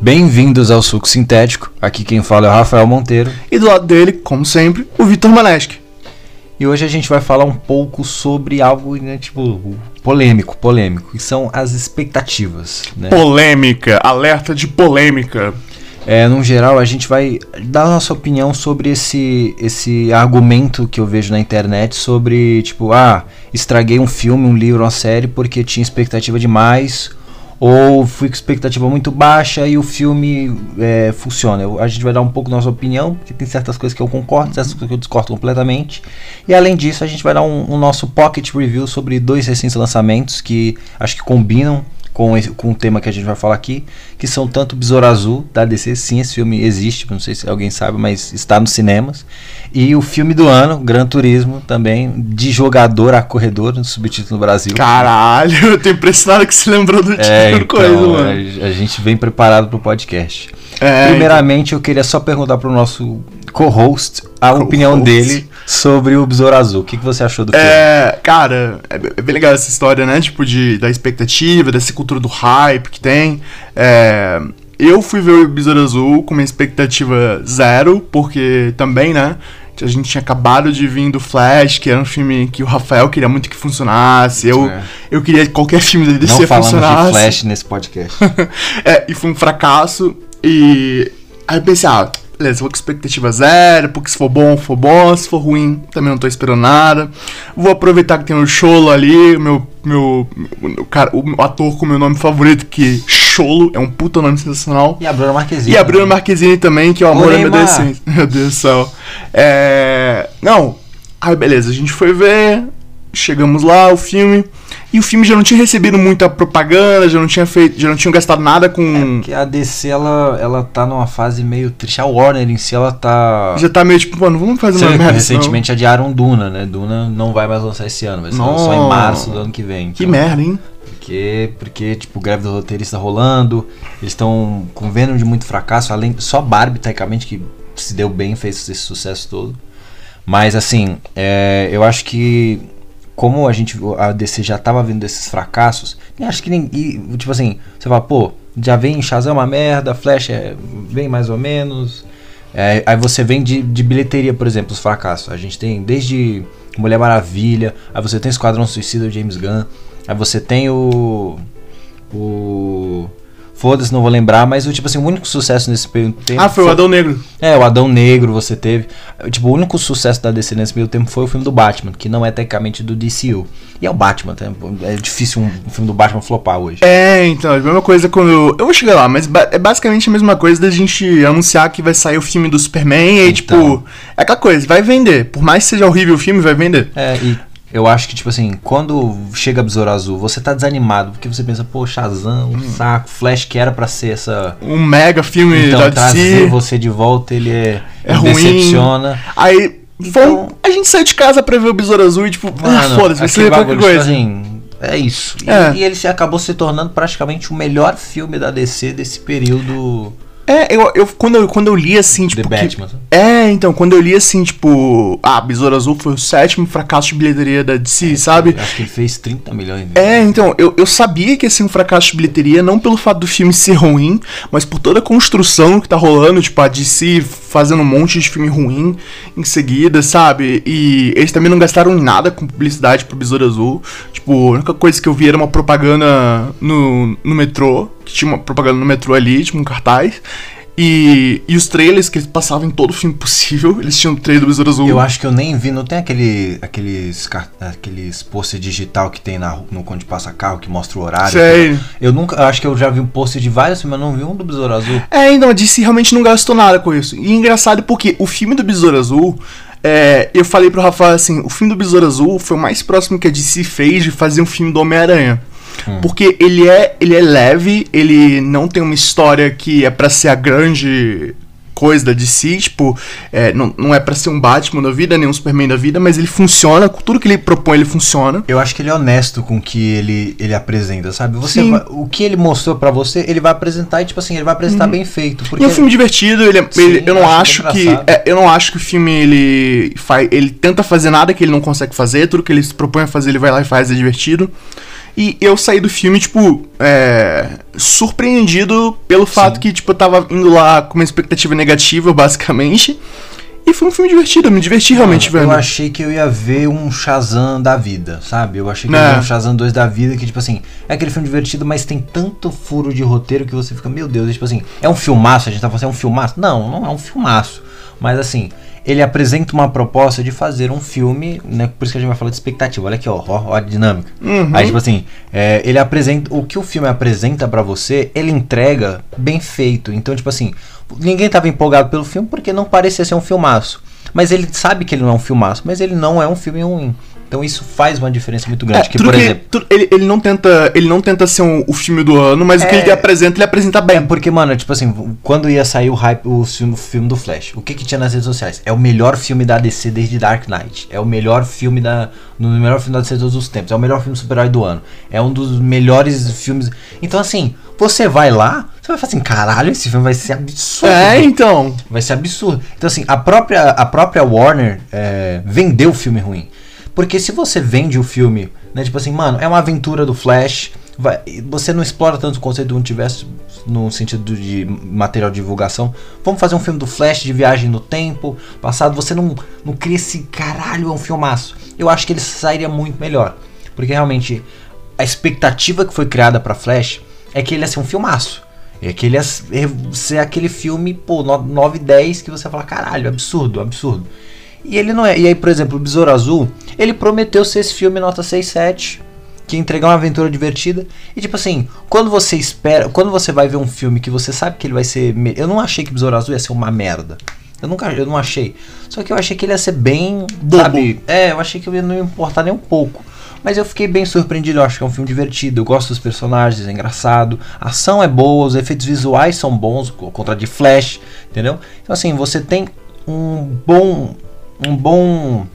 Bem-vindos ao Suco Sintético. Aqui quem fala é o Rafael Monteiro. E do lado dele, como sempre, o Vitor Maneschi. E hoje a gente vai falar um pouco sobre algo, né, tipo, polêmico, polêmico, que são as expectativas, né? Polêmica, alerta de polêmica. É, no geral, a gente vai dar a nossa opinião sobre esse, esse argumento que eu vejo na internet sobre, tipo, ah, estraguei um filme, um livro, uma série porque tinha expectativa demais ou fui com expectativa muito baixa e o filme é, funciona. Eu, a gente vai dar um pouco nossa opinião, porque tem certas coisas que eu concordo, certas coisas que eu discordo completamente. E além disso, a gente vai dar um, um nosso pocket review sobre dois recentes lançamentos que acho que combinam com, esse, com o tema que a gente vai falar aqui, que são tanto Besouro Azul, da DC, sim, esse filme existe, não sei se alguém sabe, mas está nos cinemas, e o filme do ano, Gran Turismo, também, de jogador a corredor, no subtítulo no Brasil. Caralho, eu tô impressionado que você lembrou do título é, então, coisa, mano. A, a gente vem preparado pro podcast. É, Primeiramente, eu queria só perguntar pro nosso co-host a Co-host. opinião dele sobre o Besouro Azul. O que, que você achou do filme? É, cara, é be- é bem legal essa história, né? Tipo, de, da expectativa, dessa cultura do hype que tem. É, eu fui ver o Besouro Azul com uma expectativa zero, porque também, né? A gente tinha acabado de vir do Flash, que era um filme que o Rafael queria muito que funcionasse. Eu, É. eu queria que qualquer filme da DC Não funcionasse. de Flash nesse podcast. É, e foi um fracasso. E aí eu pensei, ah, beleza, vou com expectativa zero, porque se for bom, for bom, se for ruim, também não tô esperando nada. Vou aproveitar que tem o Cholo ali, meu, meu, o, cara, o ator com o meu nome favorito, que Cholo é um puta nome sensacional. e a Bruna Marquezine. E a Bruna Marquezine também, que é o amor da minha adolescência. Meu Deus do céu. É. Não. Aí beleza, a gente foi ver. Chegamos lá, o filme. E o filme já não tinha recebido muita propaganda, já não tinha feito. Já não tinham gastado nada com. Porque a DC, ela, ela tá numa fase meio triste. A Warner em si, ela tá... Já tá meio tipo, mano, vamos fazer uma que merda. recentemente adiaram Duna, né? Duna não vai mais lançar esse ano, vai ser Não. só em março do ano que vem. senão. Que Então, merda, hein? Porque, porque tipo, greve do roteirista rolando, eles estão com Venom de muito fracasso, além só Barbie, tecnicamente, que se deu bem, fez esse sucesso todo. Mas assim, é, eu acho que como a gente a DC já tava vindo desses fracassos, acho que nem e, tipo assim, você fala, pô, já vem Shazam é uma merda, Flash é bem mais ou menos. É, aí você vem de, de bilheteria, por exemplo, os fracassos. A gente tem desde Mulher Maravilha, aí você tem Esquadrão Suicida James Gunn, aí você tem o. O. Foda-se, não vou lembrar, mas o tipo assim, o único sucesso nesse período de tempo. Ah, foi o Adão Negro. É, o Adão Negro você teve. Tipo, o único sucesso da DC nesse meio tempo foi o filme do Batman, que não é tecnicamente do DCU. E é o Batman, tá? é difícil um, um filme do Batman flopar hoje. É, então, é a mesma coisa quando. Eu vou chegar lá, mas ba- é basicamente a mesma coisa da gente anunciar que vai sair o filme do Superman e Então. tipo. É aquela coisa, vai vender. Por mais que seja horrível o filme, vai vender. É, e eu acho que, tipo assim, quando chega Besouro Azul, você tá desanimado, porque você pensa, pô, Shazam, um saco, Flash que era pra ser essa. Um mega filme Então, da trazer DC. você de volta, ele é. É ruim. Decepciona. Aí. Então- a gente saiu de casa pra ver o Besouro Azul e, tipo, ah, Mano, foda-se, vai ser qualquer bagulho, coisa. tipo assim, é isso. E, É. e ele se acabou se tornando praticamente o melhor filme da DC desse período É, eu, eu, quando, eu, quando eu li assim, tipo. The Batman. sabe? É, então, quando eu li assim, tipo. Ah, Besouro Azul foi o sétimo fracasso de bilheteria da DC, sabe? Eu Acho que ele fez 30 milhões. É, então, eu, eu sabia que ia ser um fracasso de bilheteria, não pelo fato do filme ser ruim, mas por toda a construção que tá rolando, tipo, a DC fazendo um monte de filme ruim em seguida, sabe? E eles também não gastaram nada com publicidade pro Besouro Azul. Tipo, a única coisa que eu vi era uma propaganda no, no metrô, que tinha uma propaganda no metrô ali, tipo, um cartaz. E, e os trailers que eles passavam em todo filme possível, eles tinham o trailer do Besouro Azul. Eu acho que eu nem vi, não tem aquele, aqueles, aqueles pôster digital que tem na, no quando passa carro que mostra o horário. Sei. Eu nunca, eu acho que eu já vi um pôster de vários filmes, mas não vi um do Besouro Azul. É, então, a DC realmente não gastou nada com isso. E é engraçado porque o filme do Besouro Azul, é, eu falei pro Rafael assim, o filme do Besouro Azul foi o mais próximo que a DC fez de fazer um filme do Homem-Aranha. Porque ele é, ele é leve, ele não tem uma história que é pra ser a grande coisa da DC, tipo, é, não, não é pra ser um Batman da vida, nem um Superman da vida, mas ele funciona, tudo que ele propõe, ele funciona. Eu acho que ele é honesto com o que ele, ele apresenta, sabe? Você vai- o que ele mostrou pra você, ele vai apresentar e tipo assim, ele vai apresentar bem feito, porque E é um filme divertido, ele, é- Sim, ele- eu não acho acho que é, eu não acho que o filme ele faz, ele tenta fazer nada que ele não consegue fazer, tudo que ele se propõe a fazer ele vai lá e faz, é divertido. E eu saí do filme, tipo, é, surpreendido pelo fato que, tipo, eu tava indo lá com uma expectativa negativa, basicamente. E foi um filme divertido, eu me diverti realmente vendo. Eu achei que eu ia ver um Shazam da vida, sabe? Eu achei que eu É. ia ver um Shazam 2 da vida, que, tipo assim, é aquele filme divertido, mas tem tanto furo de roteiro que você fica, meu Deus, é tipo assim, é um filmaço, a gente tá falando, é um filmaço? Não, não é um filmaço. Mas assim, ele apresenta uma proposta de fazer um filme, né? Por isso que a gente vai falar de expectativa. Olha aqui, ó, ó, ó a dinâmica. Uhum. Aí, tipo assim, é, ele apresenta. O que o filme apresenta pra você, ele entrega bem feito. Então, tipo assim, ninguém tava empolgado pelo filme porque não parecia ser um filmaço. Mas ele sabe que ele não é um filmaço, mas ele não é um filme ruim. Então isso faz uma diferença muito grande. É, que, por que- exemplo. tudo- ele, ele não tenta, ele não tenta ser um- o filme do ano, mas o que É. ele apresenta, ele apresenta É bem. porque, mano, tipo assim, quando ia sair o hype, o filme, o filme do Flash, o que que tinha nas redes sociais? É o melhor filme da DC desde Dark Knight. É o melhor filme da. No melhor filme da DC de todos os tempos. É o melhor filme super-herói do ano. É um dos melhores filmes. Então, assim, você vai lá, você vai falar assim, caralho, esse filme vai ser absurdo. É, então. Vai ser absurdo. Então, assim, a própria, a própria Warner é, vendeu o filme ruim. Porque se você vende o filme, né, tipo assim, mano, é uma aventura do Flash, vai- você não explora tanto o conceito do universo no sentido de material de divulgação. Vamos fazer um filme do Flash de viagem no tempo, passado, você não, não cria esse caralho, é um filmaço. Eu acho que ele sairia muito melhor. Porque realmente a expectativa que foi criada pra Flash é que ele ia ser um filmaço. É que ele ia ser aquele filme, pô, 9 e 10 que você fala, caralho, absurdo, absurdo. E ele não é. E aí, por exemplo, o Besouro Azul, ele prometeu ser esse filme nota 6, 7, que ia entregar uma aventura divertida. E tipo assim, quando você espera, quando você vai ver um filme que você sabe que ele vai ser. Eu não achei que Besouro Azul ia ser uma merda. Eu nunca, eu não achei. Só que eu achei que ele ia ser bem, Bobo. sabe? É, eu achei que eu não ia importar nem um pouco. Mas eu fiquei bem surpreendido, eu acho que é um filme divertido, eu gosto dos personagens, é engraçado, a ação é boa, os efeitos visuais são bons, co- contra de Flash, entendeu? Então assim, você tem um bom um bom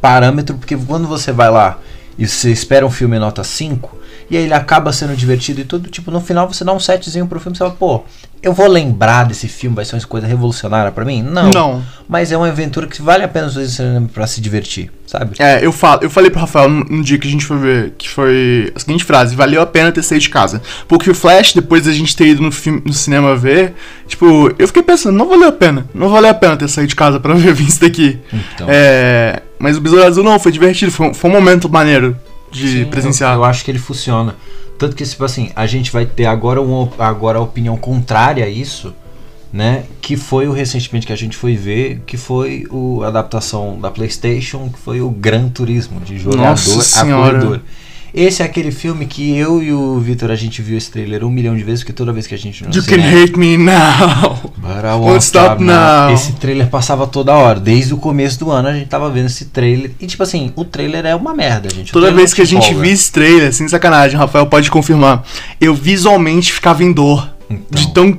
parâmetro, porque quando você vai lá e você espera um filme nota 5, e aí ele acaba sendo divertido e tudo, tipo, no final você dá um setzinho pro filme, você fala, pô, eu vou lembrar desse filme, vai ser uma coisa revolucionária pra mim? Não. Não. Mas é uma aventura que vale a pena cinema pra se divertir, sabe? É, eu, falo, eu falei pro Rafael no, no dia que a gente foi ver, que foi a seguinte frase, valeu a pena ter saído de casa. Porque o Flash, depois da gente ter ido no, filme, no cinema ver, tipo, eu fiquei pensando, não valeu a pena. Não valeu a pena ter saído de casa pra ver isso daqui. Então. É, mas o Besouro Azul não, foi divertido, foi, um- foi um momento maneiro de Sim, presenciar. Eu, eu acho que ele funciona. Tanto que, tipo assim, a gente vai ter agora, uma, op- agora a opinião contrária a isso, né? Que foi o recentemente que a gente foi ver, que foi o, a adaptação da PlayStation, que foi o Gran Turismo, de jogador Nossa a Senhora. corredor. Esse é aquele filme que eu e o Vitor a gente viu esse trailer um milhão de vezes, porque toda vez que a gente não You can hate me now. But I Won't stop now. Esse trailer passava toda hora. Desde o começo do ano a gente tava vendo esse trailer. E tipo assim, o trailer é uma merda, gente. O Toda vez que a te gente via esse trailer, sem sacanagem, Rafael pode confirmar, eu visualmente ficava em dor. Então. De tão.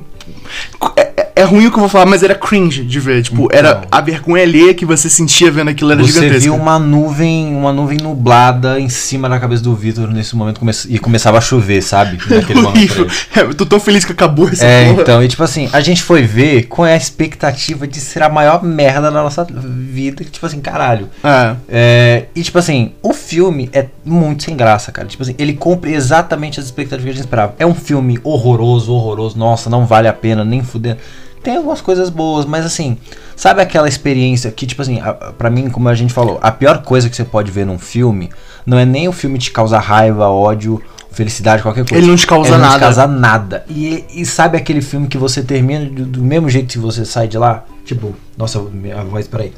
É, é- é ruim o que eu vou falar, mas era cringe de ver. Tipo, Então. era a vergonha alheia que você sentia vendo aquilo era Você gigantesca. viu uma nuvem, uma nuvem nublada em cima da cabeça do Vitor nesse momento come- e começava a chover, sabe? Naquele horrível. É, eu tô tão feliz que acabou essa É, porra. então, e tipo assim, a gente foi ver com a expectativa de ser a maior merda da nossa vida, tipo assim, caralho. É. É, e tipo assim, o filme é muito sem graça, cara. Tipo assim, ele cumpre exatamente as expectativas que a gente esperava. É um filme horroroso, horroroso. Nossa, não vale a pena nem fuder. Tem algumas coisas boas, mas assim, sabe aquela experiência que, tipo assim, a- a- pra mim, como a gente falou, a pior coisa que você pode ver num filme não é nem o filme te causar raiva, ódio, felicidade, qualquer coisa. Ele não te causa Ele Não nada. te causa nada. E, e sabe aquele filme que você termina do, do mesmo jeito que você sai de lá? Tipo, nossa, minha voz, peraí.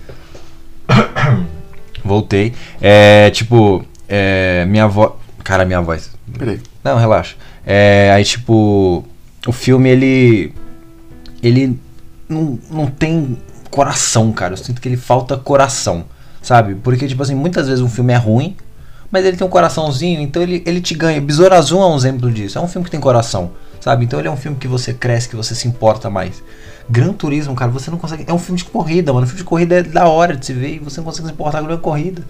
Voltei. É, tipo, é, minha voz. Cara, minha voz. Peraí. Não, relaxa. É, aí, tipo, o filme ele. Ele não, não tem coração, cara. Eu sinto que ele falta coração, sabe? Porque, tipo assim, muitas vezes um filme é ruim, mas ele tem um coraçãozinho, então ele, ele te ganha. Besouro Azul é um exemplo disso. É um filme que tem coração, sabe? Então ele é um filme que você cresce, que você se importa mais. Gran Turismo, cara, você não consegue. É um filme de corrida, mano. Um filme de corrida é da hora de se ver e você não consegue se importar com a corrida,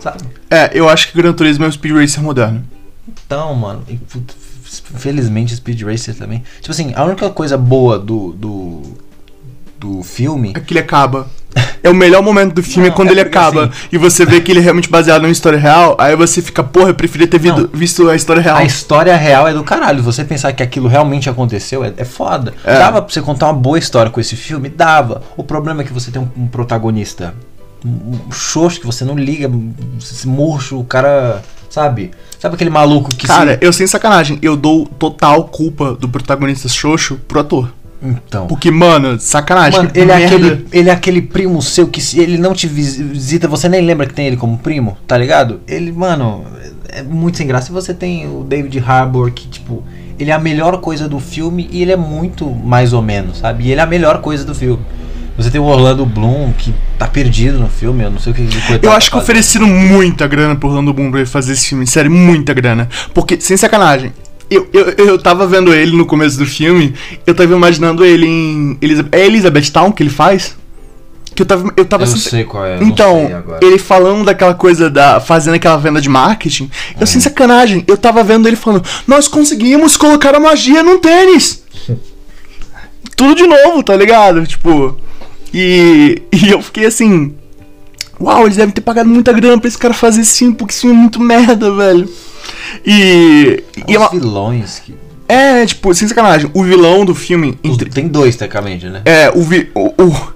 sabe? É, eu acho que Gran Turismo é o Speed Racer moderno. Então, mano, e, infelizmente Speed Racer também. Tipo assim, a única coisa boa do do, do filme É que ele acaba. É o melhor momento do filme Não, quando é ele acaba assim- e você vê que ele é realmente baseado numa história real. Aí você fica, porra, eu preferia ter visto, Não. visto a história real. A história real é do caralho. Você pensar que aquilo realmente aconteceu é, é foda. É. Dava pra você contar uma boa história com esse filme? Dava. O problema é que você tem um, um protagonista um, xoxo que você não liga, murcho, o cara. Sabe? Sabe aquele maluco que Cara, se. eu sem sacanagem, eu dou total culpa do protagonista xoxo pro ator. Então. Porque, mano, sacanagem. Mano, ele é, aquele, ele é aquele primo seu que se ele não te vis- visita, você nem lembra que tem ele como primo, tá ligado? Ele, mano, é muito sem graça. E você tem o David Harbour, que, tipo, ele é a melhor coisa do filme e ele é muito mais ou menos, sabe? E ele é a melhor coisa do filme. Você tem o Orlando Bloom, que tá perdido no filme, eu não sei o que ele Eu tá acho que fazendo. ofereceram muita grana pro Orlando Bloom pra ele fazer esse filme. Sério, muita grana. Porque, sem sacanagem, eu, eu, eu tava vendo ele no começo do filme, eu tava imaginando ele em. Elizabeth, é Elizabeth Town que ele faz? Que eu tava. Eu tava Eu não sem- sei qual é. eu Então, ele falando daquela coisa da. fazendo aquela venda de marketing, eu Hum. sem sacanagem, eu tava vendo ele falando, nós conseguimos colocar a magia num tênis! Tudo de novo, tá ligado? Tipo. E, e eu fiquei assim. Uau, eles devem ter pagado muita grana pra esse cara fazer esse filme, porque esse filme é muito merda, velho. E. e é, Os uma- vilões que. é, tipo, sem sacanagem, o vilão do filme. entre- tem dois, tecnicamente, né? é, o, vi, o, o-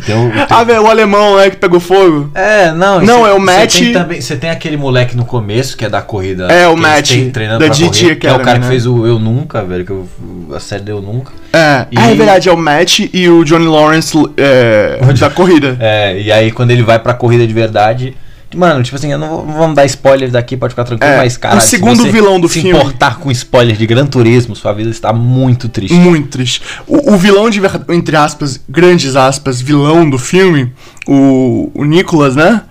Que tem o. tem- Ah, velho, o alemão, né, que pegou fogo. É, não. Não, cê- é o Matt- Tem também, você tem aquele moleque no começo que é da corrida. É, o que Matt, treinando da pra GT correr, que é o cara que né? fez o Eu Nunca, velho. Que eu, a série do Eu Nunca. É, E- ah, é verdade, é o Matt e o Johnny Lawrence é, da corrida. É, e aí quando ele vai pra corrida de verdade. Mano, tipo assim, eu não vou, não vamos dar spoilers daqui, pode ficar tranquilo, É, mas cara. o segundo vilão do se filme- importar com spoilers de Gran Turismo, sua vida está muito triste. Muito triste. O, o vilão de entre aspas, grandes aspas, vilão do filme, o, o Nicholas, né?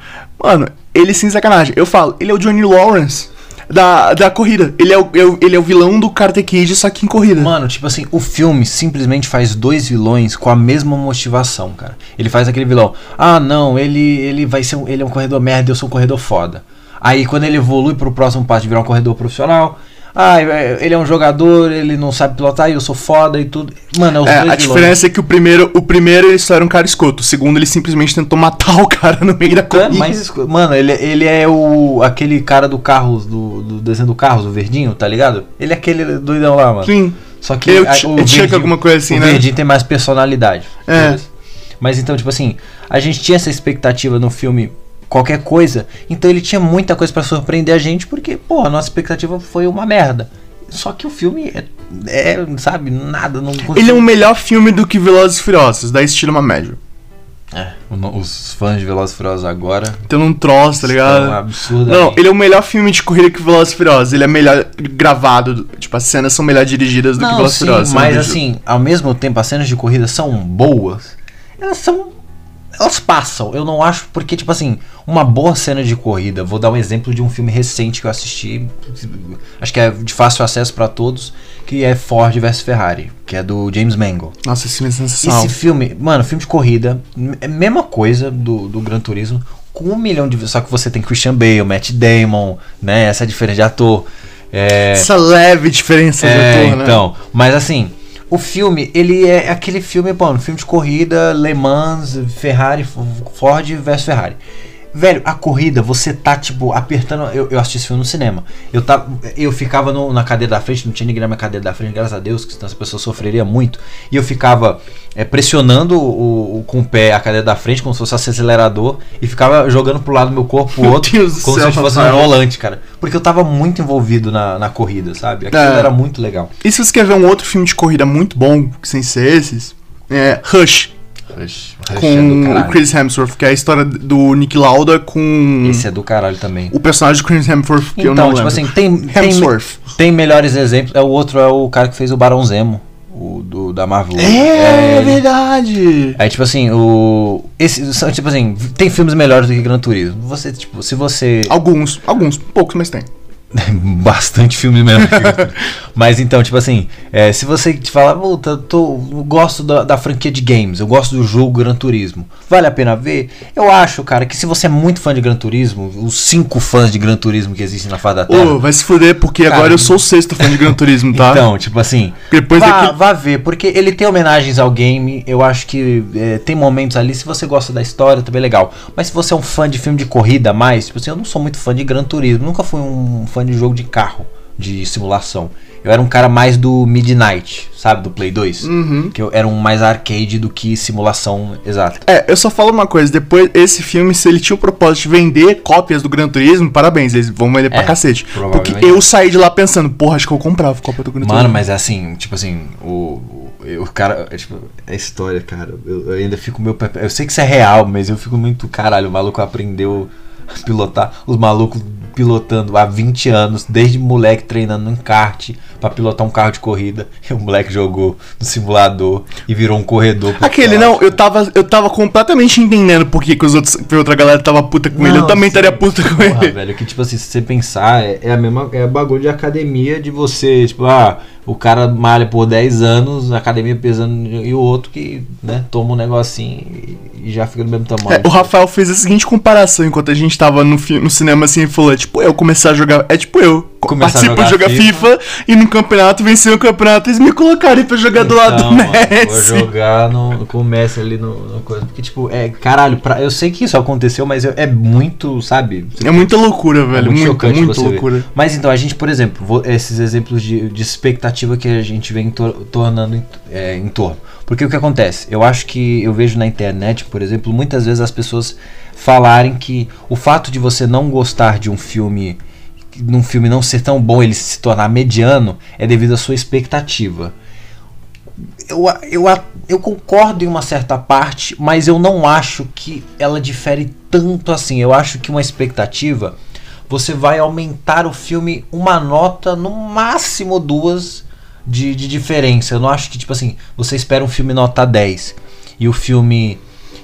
Mano, ele sem sacanagem. Eu falo, ele é o Johnny Lawrence da, da corrida. Ele é, o, é o- ele é o vilão do Karate Kid, só que em corrida. Mano, tipo assim, o filme simplesmente faz dois vilões com a mesma motivação, cara. Ele faz aquele vilão, ah não, ele ele vai ser um, ele é um corredor merda, eu sou um corredor foda. Aí quando ele evolui pro próximo passo de virar um corredor profissional, ah, é, ele é um jogador, ele não sabe pilotar e eu sou foda e tudo. Mano, é os É, dois a diferença é que o primeiro, o primeiro ele só era um cara escoto. O segundo ele simplesmente tentou matar o cara no meio da É, corrida. mas, esco- mano, ele, ele é o aquele cara do Carros, do, do desenho do Carros, o verdinho, tá ligado? Ele é aquele doidão lá, mano. Sim. Só que Eu a- ti- eu que alguma coisa assim, o né? Verdinho tem mais personalidade. É. Mas então, tipo assim, a gente tinha essa expectativa no filme qualquer coisa, então ele tinha muita coisa pra surpreender a gente, porque, pô, a nossa expectativa foi uma merda. Só que o filme é, é, sabe, nada, não Ele é um melhor filme do que Velozes e Furiosos, da estilo uma média. É, os fãs de Velozes e Furiosos agora Tem um troço, tá ligado? absurdamente... Não, ele é o melhor filme de corrida que Velozes e Furiosos. Ele é melhor gravado, tipo, as cenas são melhor dirigidas do que Não, Velozes e Furiosos. mas assim, ao mesmo tempo, as cenas de corrida são boas. Elas são. Elas passam. Eu não acho. Porque, tipo assim, uma boa cena de corrida. Vou dar um exemplo de um filme recente que eu assisti. Acho que é de fácil acesso pra todos. Que é Ford vs Ferrari. Que é do James Mangold. Nossa, esse filme é sensacional. Esse filme, mano, filme de corrida, é a mesma coisa do, do Gran Turismo, com um milhão de. Só que você tem Christian Bale, Matt Damon, né? Essa diferença de ator. É, Essa leve diferença de é, ator, né? então, mas assim, o filme, ele é aquele filme, um filme de corrida, Le Mans, Ferrari, Ford versus Ferrari. Velho, a corrida, você tá, tipo, apertando. Eu, eu assisti esse filme no cinema. Eu, tava, eu ficava no- na cadeira da frente, não tinha ninguém na minha cadeira da frente, graças a Deus, que senão essa pessoa sofreria muito. E eu ficava é, pressionando o, o- com o pé a cadeira da frente, como se fosse acelerador, e ficava jogando pro lado do meu corpo pro Meu outro, como se fosse um volante, cara. Porque eu tava muito envolvido na, na corrida, sabe? Aquilo É. era muito legal. E se você quer ver um outro filme de corrida muito bom, sem ser esses, é Rush, com o Chris Hemsworth, que é a história do Nick Lauda com Esse é do caralho também. o personagem de Chris Hemsworth, que eu Então, não tipo lembro. assim, tem, tem, Hemsworth. tem melhores exemplos. É o outro é o cara que fez o Barão Zemo, o do, da Marvel. É, ele. verdade. Aí, tipo assim, o. Esse, são, tipo assim, tem filmes melhores do que Gran Turismo. Você, tipo, se você. Alguns, alguns, poucos, mas tem. Bastante filme mesmo. Mas então, tipo assim, é, se você te fala, puta, tô, eu gosto da, da, franquia de games, eu gosto do jogo Gran Turismo, vale a pena ver? Eu acho, cara, que se você é muito fã de Gran Turismo, os cinco fãs de Gran Turismo que existem na fada da Terra. Ô, vai se fuder, porque cara, agora eu sou o sexto fã de Gran Turismo, tá? então, tipo assim, Depois vá, daqui... vá ver, porque ele tem homenagens ao game, eu acho que é, tem momentos ali, se você gosta da história, também é legal. Mas se você é um fã de filme de corrida mais, tipo assim, eu não sou muito fã de Gran Turismo, nunca fui um fã de jogo de carro, de simulação. Eu era um cara mais do Midnight, sabe? Do Play 2. Uhum. Que eu era um mais arcade do que simulação exata. É, eu só falo uma coisa, depois esse filme, se ele tinha o propósito de vender cópias do Gran Turismo, parabéns, eles vão vender pra É, cacete. Porque eu saí de lá pensando, porra, acho que eu comprava cópia do Gran Mano, Turismo. mas é assim, tipo assim, o, o, cara, é, tipo, é história, cara. Eu, eu ainda fico meu Eu sei que isso é real, mas eu fico muito, caralho, o maluco aprendeu pilotar, os malucos pilotando há 20 anos, desde moleque treinando em kart pra pilotar um carro de corrida. E o moleque jogou no simulador e virou um corredor. Aquele, não, eu tava, eu tava completamente entendendo por que, que os outros, que outra galera tava puta com ele. Eu Não, também estaria puta com Porra, ele. velho, que tipo assim, se você pensar, é, é a mesma é bagulho de academia de você, tipo, ah, o cara malha por 10 anos, academia pesando, e o outro que, né, toma um negocinho e, já fica do mesmo tamanho. É, o Rafael fez a seguinte comparação enquanto a gente tava no, no cinema assim e falou: é tipo eu começar a jogar. É tipo eu. Co- Começar a de jogar jogar FIFA, e no campeonato vencer o campeonato, eles me colocarem pra jogar do lado do Então, mano, Vou Messi. jogar no, com o Messi ali no, no coisa. Porque, tipo, é, caralho, pra- eu sei que isso aconteceu, mas é, é muito, sabe? É muita loucura, velho. muito Muita, chocante muita você ver. loucura. Mas então, a gente, por exemplo, vou- esses exemplos de, de expectativa que a gente vem tor- tornando é, em torno. Porque o que acontece? Eu acho que eu vejo na internet, por exemplo, muitas vezes as pessoas falarem que o fato de você não gostar de um filme, num filme não ser tão bom, ele se tornar mediano, é devido à sua expectativa. Eu, eu, eu concordo em uma certa parte, mas eu não acho que ela difere tanto assim. Eu acho que uma expectativa você vai aumentar o filme uma nota, no máximo duas de, de diferença. Eu não acho que, tipo assim, você espera um filme nota 10 e o filme.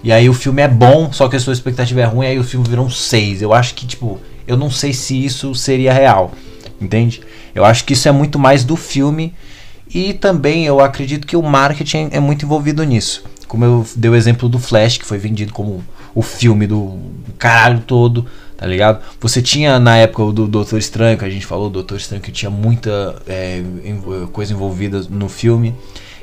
E aí o filme é bom, só que a sua expectativa é ruim, aí o filme virou um 6. Eu acho que, tipo, eu não sei se isso seria real. Entende? Eu acho que isso é muito mais do filme. E também eu acredito que o marketing é muito envolvido nisso. Como eu dei o exemplo do Flash, que foi vendido como o filme do caralho todo, tá ligado? Você tinha na época do Doutor Estranho, que a gente falou, Doutor Estranho que tinha muita é, coisa envolvida no filme.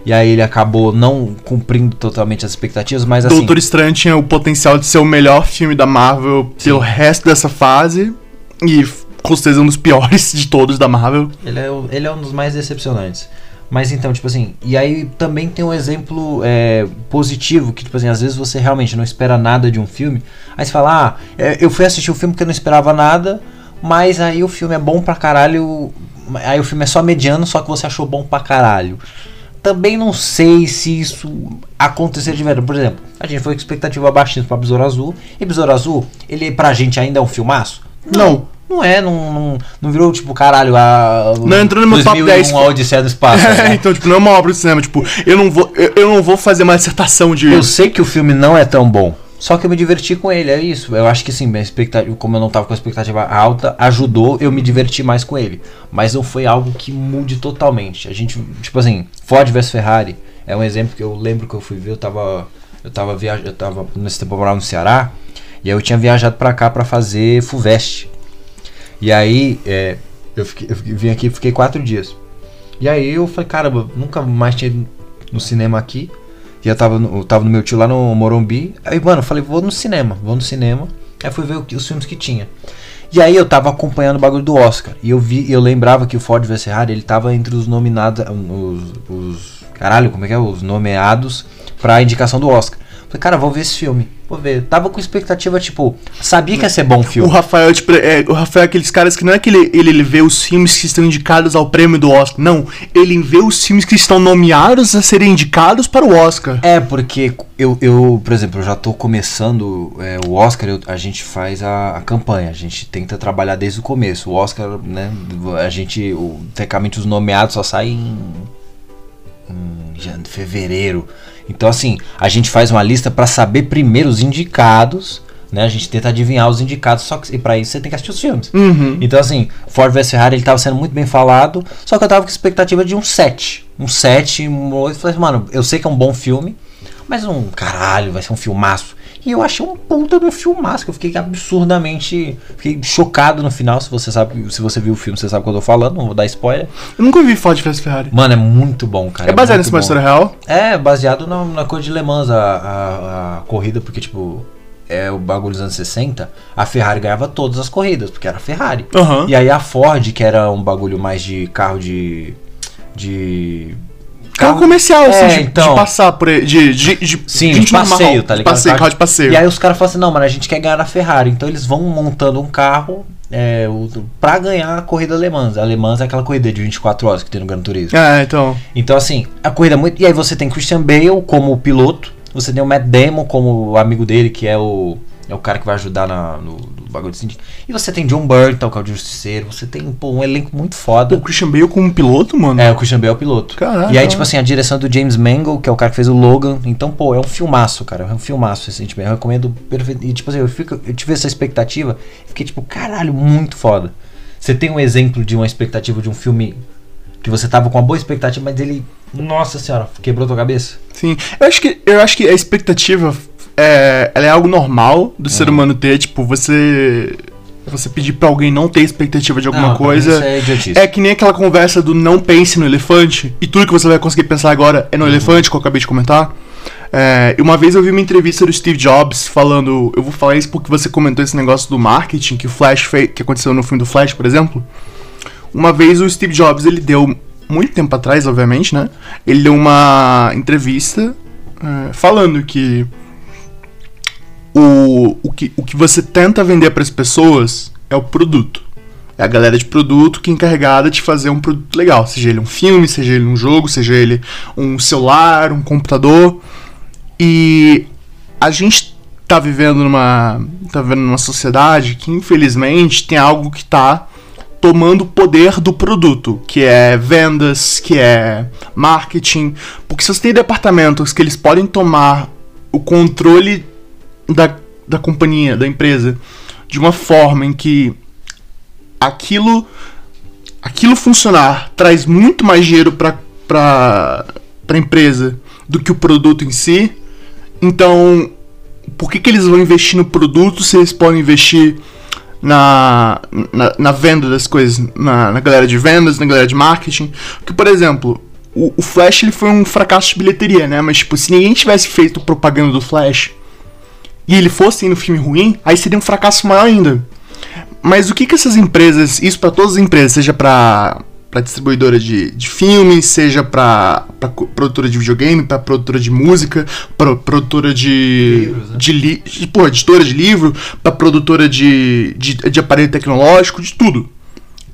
E aí ele acabou não cumprindo totalmente as expectativas, mas assim. Doutor Estranho tinha o potencial de ser o melhor filme da Marvel pelo resto dessa fase. E com certeza um dos piores de todos da Marvel. Ele é, ele é um dos mais decepcionantes. Mas então, tipo assim, e aí também tem um exemplo é, positivo, que tipo assim, às vezes você realmente não espera nada de um filme, aí você fala, ah, é, eu fui assistir o filme porque eu não esperava nada, mas aí o filme é bom pra caralho, aí o filme é só mediano, só que você achou bom pra caralho. Também não sei se isso acontecer de verdade. Por exemplo, a gente foi com expectativa baixinha pra Besouro Azul, e Besouro Azul, ele pra gente ainda é um filmaço? Não. Não é, não, não, não virou tipo, caralho, a. Não entrou no meu top 10, Um a Odisseia do Espaço. né? então, tipo, não é uma obra de cinema. Tipo, eu não vou, eu, eu não vou fazer uma dissertação de. Eu sei que o filme não é tão bom. Só que eu me diverti com ele, é isso. Eu acho que sim, minha expectativa, como eu não tava com a expectativa alta, ajudou eu me divertir mais com ele. Mas não foi algo que mude totalmente. A gente, tipo assim, Ford vs Ferrari é um exemplo que eu lembro que eu fui ver, eu tava eu tava viajando, eu tava nesse tempo no Ceará, e aí eu tinha viajado pra cá pra fazer Fulvestre. E aí, é, eu, fiquei, eu vim aqui fiquei quatro dias. E aí eu falei, caramba, nunca mais tinha no cinema aqui. Eu tava, no, tava no meu tio lá no Morumbi. Aí, mano, eu falei, vou no cinema, vou no cinema. Aí fui ver o os filmes que tinha. E aí eu tava acompanhando o bagulho do Oscar. E eu vi, eu lembrava que o Ford vs Ferrari, ele tava entre os nominados, os, os caralho, como é que é? Os nomeados pra indicação do Oscar. Falei, cara, vou ver esse filme. Vou ver. Tava com expectativa, tipo, sabia que ia ser bom o O filme. Rafael, tipo, é, o Rafael é aqueles caras que não é que ele, ele, ele vê os filmes que estão indicados ao prêmio do Oscar. Não, ele vê os filmes que estão nomeados a serem indicados para o Oscar. É, porque eu, eu por exemplo, eu já tô começando é, o Oscar, eu- a gente faz a, a campanha, a gente tenta trabalhar desde o começo. O Oscar, né, a gente, o, tecnicamente os nomeados só saem em, em fevereiro. Então, assim, a gente faz uma lista pra saber primeiro os indicados, né? A gente tenta adivinhar os indicados, só que pra isso você tem que assistir os filmes. Uhum. Então, assim, Ford vs Ferrari ele tava sendo muito bem falado, só que eu tava com expectativa de um 7. Um 7, um 8. Falei, assim, mano, eu sei que é um bom filme, mas um caralho, vai ser um filmaço. E eu achei um puta de um filmaço, que eu fiquei absurdamente. Fiquei chocado no final. Se você sabe, se você viu o filme, você sabe o que eu tô falando, não vou dar spoiler. Eu nunca vi Ford vs Ferrari. Mano, é muito bom, cara. É baseado muito nessa história real? É, baseado na, na coisa de Le Mans, a, a, a corrida, porque, tipo, é o bagulho dos anos 60, a Ferrari ganhava todas as corridas, porque era a Ferrari. Aham. E aí a Ford, que era um bagulho mais de carro de. de. Carro comercial, assim, É, de, então. de passar por aí. De, de, de, Sim, de passeio, tá ligado? Passeio, carro de passeio. E aí os caras falam assim, não, mano, a gente quer ganhar na Ferrari. Então eles vão montando um carro é, o, pra ganhar a corrida alemã. A alemã é aquela corrida de 24 horas que tem no Gran Turismo. É, então. Então, assim, a corrida é muito. E aí você tem Christian Bale como piloto, você tem o Matt Damon como amigo dele, que é o. É o cara que vai ajudar na, no, no bagulho de síndico. E você tem John Burton, que é o Justiceiro. Você tem pô, um elenco muito foda. O Christian Bale como piloto, mano. É, o Christian Bale é o piloto. Caraca. E aí, tipo assim, a direção do James Mangold, que é o cara que fez o Logan. Então, pô, é um filmaço, cara. É um filmaço, assim, tipo, eu recomendo perfeito. E, tipo assim, eu, fico, eu tive essa expectativa. Fiquei, tipo, caralho, muito foda. Você tem um exemplo de uma expectativa de um filme que você tava com uma boa expectativa, mas ele, nossa senhora, quebrou tua cabeça? Sim. Eu acho que, eu acho que a expectativa é, ela é algo normal do ser humano ter. Tipo, você. Você pedir pra alguém não ter expectativa de alguma Não, coisa. Isso é idiotice. É que nem aquela conversa do não pense no elefante e tudo que você vai conseguir pensar agora é no elefante, que eu acabei de comentar. É, uma vez eu vi uma entrevista do Steve Jobs falando. Eu vou falar isso porque você comentou esse negócio do marketing que o Flash fez, que aconteceu no filme do Flash, por exemplo. Uma vez o Steve Jobs ele deu muito tempo atrás, obviamente, né? Ele deu uma entrevista é, falando que o, o, que o que você tenta vender para as pessoas é o produto. É a galera de produto que é encarregada de fazer um produto legal. Seja ele um filme, seja ele um jogo, seja ele um celular, um computador. E a gente tá vivendo numa. tá vivendo numa sociedade que, infelizmente, tem algo que tá tomando o poder do produto, que é vendas, que é marketing. Porque se você tem departamentos que eles podem tomar o controle da, da companhia, da empresa, de uma forma em que aquilo aquilo funcionar traz muito mais dinheiro para para empresa do que o produto em si. Então, por que, que eles vão investir no produto se eles podem investir na, na, na venda das coisas, na, na galera de vendas, na galera de marketing? Porque, por exemplo, o, o Flash ele foi um fracasso de bilheteria, né? Mas, tipo, se ninguém tivesse feito propaganda do Flash e ele fosse no filme ruim, aí seria um fracasso maior ainda. Mas o que que essas empresas, isso para todas as empresas, seja para para distribuidora de, de filmes, seja para produtora de videogame, para produtora de música, para produtora de Livros, né? de, li, de pô, editora de livro, para produtora de, de, de aparelho tecnológico, de tudo.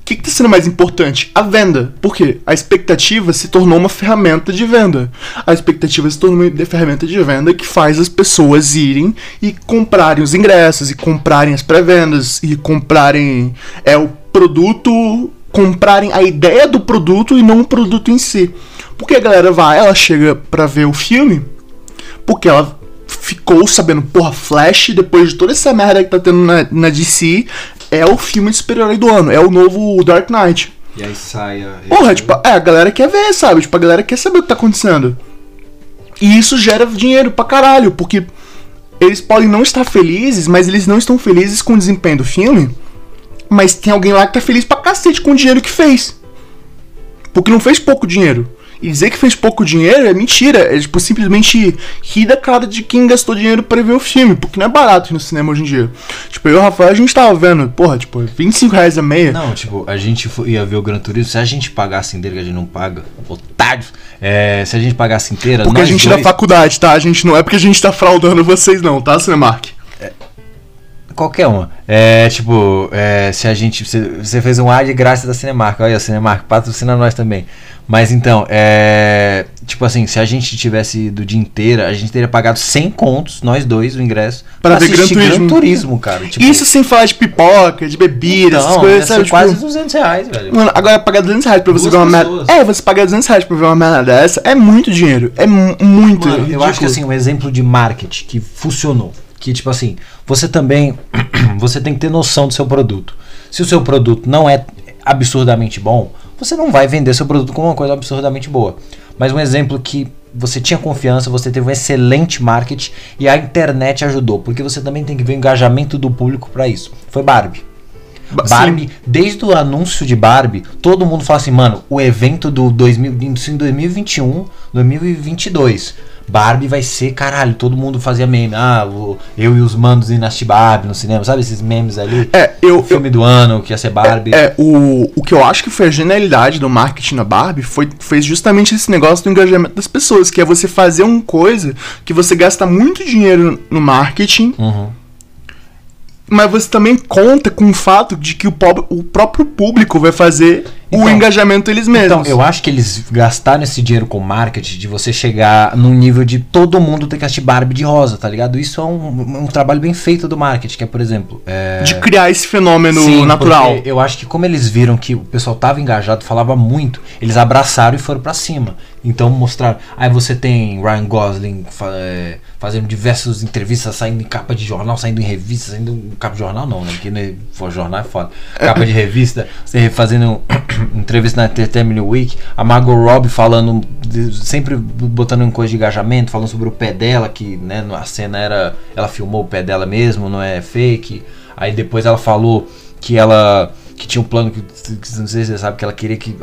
Que está sendo mais importante? A venda. Por quê? A expectativa se tornou uma ferramenta de venda. A expectativa se tornou uma ferramenta de venda que faz as pessoas irem e comprarem os ingressos, e comprarem as pré-vendas, e comprarem é, o produto, comprarem a ideia do produto e não o produto em si. Porque a galera vai, ela chega pra ver o filme, porque ela ficou sabendo, porra, Flash, depois de toda essa merda que tá tendo na, na DC, é o filme de super-herói do ano, é o novo Dark Knight. E aí sai a. Porra, tipo, é, a galera quer ver, sabe? Tipo, a galera quer saber o que tá acontecendo. E isso gera dinheiro pra caralho, porque eles podem não estar felizes, mas eles não estão felizes com o desempenho do filme. Mas tem alguém lá que tá feliz pra cacete com o dinheiro que fez. Porque não fez pouco dinheiro. E dizer que fez pouco dinheiro é mentira. É tipo simplesmente rir da cara de quem gastou dinheiro pra ver o filme. Porque não é barato ir no cinema hoje em dia. Tipo, eu e o Rafael a gente tava vendo, porra, tipo, 25 reais a meia. Não, tipo, a gente ia ver o Gran Turismo. Se a gente pagasse inteiro, que a gente não paga, otários. É, se a gente pagasse inteira, Porque a gente é dois, da faculdade, tá? A gente não é porque a gente tá fraudando vocês, não, tá, Cinemark? Qualquer uma. É, tipo, é, se a gente. Você fez um ad de graça da Cinemark. Olha, Cinemark, patrocina nós também. Mas então, é. Tipo assim, se a gente tivesse do dia inteiro, a gente teria pagado 100 contos, nós dois, o ingresso, Pra ver Gran Turismo. Turismo, cara. Tipo, Isso sem falar de pipoca, de bebida, essas então, coisas, ia sabe? ser quase Tipo, 200 reais, velho. Mano, agora pagar 200 reais pra você Duas ver uma merda. É, você pagar 200 reais pra ver uma merda dessa é muito dinheiro. É mu- muito. Mano, eu acho que assim, um exemplo de marketing que funcionou. Que, tipo assim, você também você tem que ter noção do seu produto. Se o seu produto não é absurdamente bom, você não vai vender seu produto como uma coisa absurdamente boa. Mas um exemplo que você tinha confiança, você teve um excelente marketing e a internet ajudou, porque você também tem que ver o engajamento do público para isso. Foi Barbie. Barbie, Sim. desde o anúncio de Barbie, todo mundo fala assim, mano, o evento do 2000, em 2021, 2022 Barbie vai ser, caralho, todo mundo fazia meme. Ah, o, eu e os manos indo assistir Barbie no cinema, sabe esses memes ali? É, eu. O filme eu, do ano, que ia ser Barbie. É, é, o, o que eu acho que foi a genialidade do marketing na Barbie foi, foi justamente esse negócio do engajamento das pessoas, que é você fazer uma coisa que você gasta muito dinheiro no marketing. Uhum mas você também conta com o fato de que o, o próprio público vai fazer então, o engajamento eles mesmos. Então, eu acho que eles gastaram esse dinheiro com marketing de você chegar num nível de todo mundo ter que assistir Barbie de rosa, tá ligado? Isso é um, um trabalho bem feito do marketing, que é, por exemplo. É... De criar esse fenômeno Sim, natural. Eu acho que como eles viram que o pessoal tava engajado, falava muito, eles abraçaram e foram para cima. Então mostraram. Aí você tem Ryan Gosling é, fazendo diversas entrevistas, saindo em capa de jornal, saindo em revista, saindo em capa de jornal não, né? Porque né, jornal é foda. Capa de revista, você fazendo entrevista na Entertainment Week, a Margot Robbie falando, sempre botando em coisa de engajamento, falando sobre o pé dela, que né, a cena era. Ela filmou o pé dela mesmo, não é fake. Aí depois ela falou que ela. que tinha um plano que, que não sei se você sabe, que ela queria que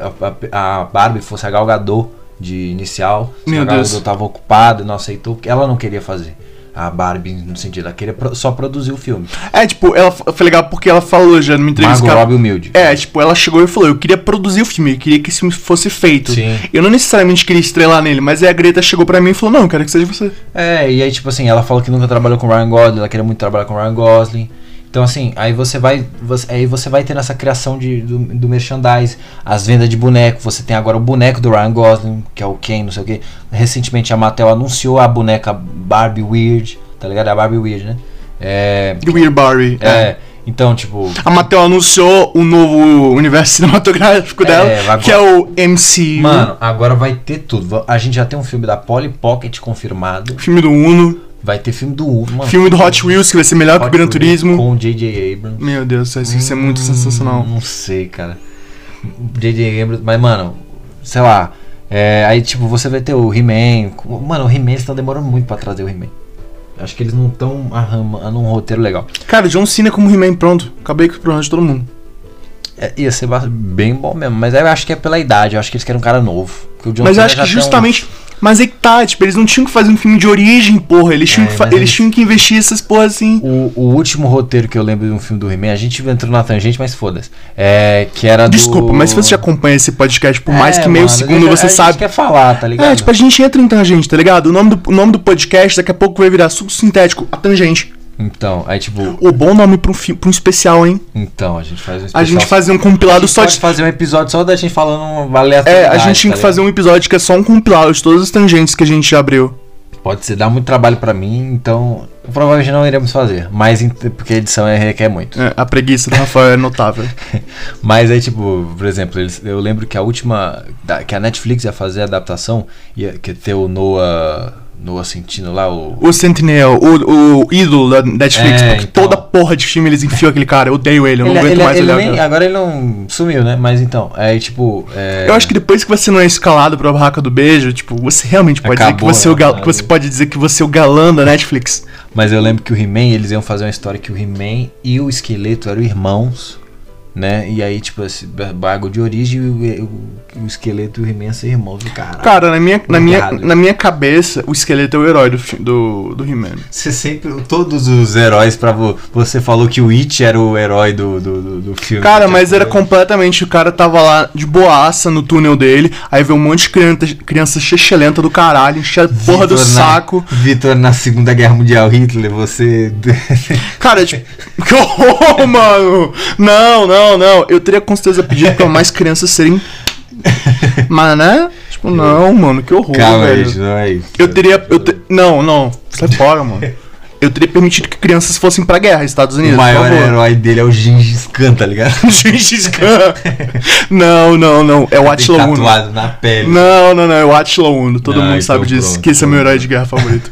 a, a Barbie fosse a Gal Gadot de inicial. Meu a Deus. estava ocupada, não aceitou, porque ela não queria fazer. A Barbie, no sentido, ela queria só produzir o filme. É, tipo, ela foi legal porque ela falou já numa entrevista. Margot Robbie humilde. É, tipo, ela chegou e falou: Eu queria produzir o filme, eu queria que esse filme fosse feito. Sim. Eu não necessariamente queria estrelar nele, mas aí a Greta chegou pra mim e falou: Não, eu quero que seja você. É, e aí, tipo assim, ela falou que nunca trabalhou com Ryan Gosling, ela queria muito trabalhar com Ryan Gosling. Então, assim, aí você vai. Você, aí você vai ter essa criação de, do, do merchandise, as vendas de boneco. Você tem agora o boneco do Ryan Gosling, que é o Ken, não sei o que. Recentemente a Mattel anunciou a boneca Barbie Weird, tá ligado? A Barbie Weird, né? É, Weird Barbie. É. é. Então, tipo. A Mattel anunciou o novo universo cinematográfico é, dela, agora, que é o MC. Mano, agora vai ter tudo. A gente já tem um filme da Polly Pocket confirmado. Filme do Uno. Vai ter filme do mano. Filme do Hot Wheels, que vai ser melhor Hot que o Gran Turismo. Com o J.J. Abrams. Meu Deus, isso vai ser muito hum, sensacional. Não sei, cara. J.J. Abrams, mas, mano, sei lá. É, aí, tipo, você vai ter o He-Man. Mano, o He-Man estão demorando muito pra trazer o He-Man. Acho que eles não estão arrumando um roteiro legal. Cara, John Cena como He-Man, pronto. Acabei com o problema de todo mundo. É, ia ser bem bom mesmo, mas eu acho que é pela idade, eu acho que eles querem um cara novo. mas eu acho que justamente. Um... Mas é que tá, tipo, eles não tinham que fazer um filme de origem, porra. Eles tinham, é, que, eles, tinham que investir essas porra assim. O, o, último roteiro que eu lembro de um filme do He-Man, a gente entrou na tangente, mas foda-se. É, que era Desculpa, do... mas se você acompanha esse podcast por mais é, que meio mano, segundo, você a sabe. Gente quer falar, tá ligado? É, tipo, a gente entra em tangente, tá ligado? O nome do, o nome do podcast daqui a pouco vai virar subsintético, a tangente. Então, aí tipo. O bom nome pra um, fi, pra um especial, hein? Então, a gente faz um especial. A gente faz um compilado só de. fazer um episódio só da gente falando aleatório. É, a gente tinha tá que fazer um episódio que é só um compilado de todas as tangentes que a gente já abriu. Pode ser, dá muito trabalho para mim, então provavelmente não iremos fazer. Mas porque a edição é, requer muito. É, a preguiça do Rafael é notável. mas aí, tipo, por exemplo, eles, eu lembro que a última. que a Netflix ia fazer a adaptação, ia que ter o Noah no Assentino lá, o. O Sentinel, o, o ídolo da Netflix, é, porque então... toda porra de filme eles enfiam aquele cara, eu odeio ele, eu não ele, aguento ele, mais ele nem, Agora ele não sumiu, né? Mas então, é tipo. É... Eu acho que depois que você não é escalado pra barraca do beijo, tipo, você realmente pode Acabou, dizer que você, né? é o gal... que você pode dizer que você é o galã da Netflix. Mas eu lembro que o He-Man, eles iam fazer uma história que o He-Man e o esqueleto eram irmãos né? E aí, tipo, esse bago de origem e o, o, esqueleto e o He-Man são irmãos do cara. Cara, na minha, na, minha, na minha cabeça, o esqueleto é o herói do, do, do He-Man. Você sempre. Todos os heróis pra você falou que o It era o herói do, do, do, do filme. Cara, mas era completamente. O cara tava lá de boaça no túnel dele, aí veio um monte de criança, criança chechelenta do caralho, enchia a porra do saco. Vitor, na Segunda Guerra Mundial, Hitler, você. cara, tipo. Que horror, mano! Não, não não, não. Eu teria com certeza pedido pra mais crianças serem. Mas, né? Tipo, não, mano, que horror, Calma, velho. Gente, não é isso. Eu teria. Eu te... Não, não. Sai fora, mano. Eu teria permitido que crianças fossem pra guerra, Estados Unidos. O maior herói dele é o Gengis Khan, tá ligado? Gengis Khan. não, não, não. É o Atila Uno. na pele. Não, não, não. É o Atila Uno. Todo não, mundo então sabe disso. Pronto, que esse é meu herói de guerra favorito.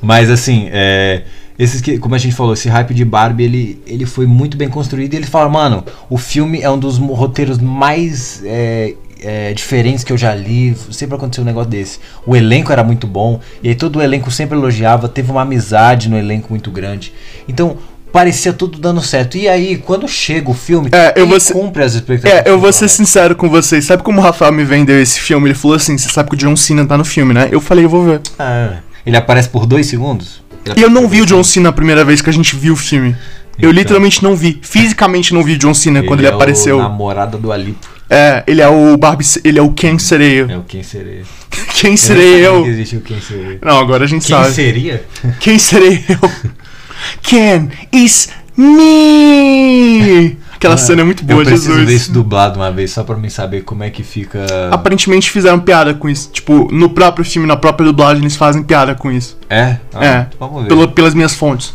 Mas assim, é esses que, como a gente falou, esse hype de Barbie, ele, ele foi muito bem construído. E ele fala, mano, o filme é um dos roteiros mais é, é, diferentes que eu já li. Sempre aconteceu um negócio desse. O elenco era muito bom. E aí todo o elenco sempre elogiava. Teve uma amizade no elenco muito grande. Então, parecia tudo dando certo. E aí, quando chega o filme, É, eu vou ser- cumpre as expectativas. É, eu vou ser totalmente. sincero com vocês. Sabe como o Rafael me vendeu esse filme? Ele falou assim: você sabe que o John Cena tá no filme, né? Eu falei, eu vou ver. Ah, ele aparece por dois segundos? Ele E eu não vi o John Cena a primeira vez que a gente viu o filme. Eu Então. literalmente não vi. Fisicamente não vi o John Cena quando ele é apareceu. O namorado do Alipo. É, ele é o Barbie. Ele é o Ken Sereio. É o quem seria. Quem serei eu? Existe o quem seria. Não, agora a gente Quem sabe. seria? Quem serei eu? Ken is me! Aquela cena é muito boa, eu preciso ver Jesus. isso dublado uma vez só pra mim saber como é que fica. Aparentemente fizeram piada com isso. Tipo, no próprio filme, na própria dublagem, eles fazem piada com isso. É? Ah, é. Vamos ver. Pelo- pelas minhas fontes.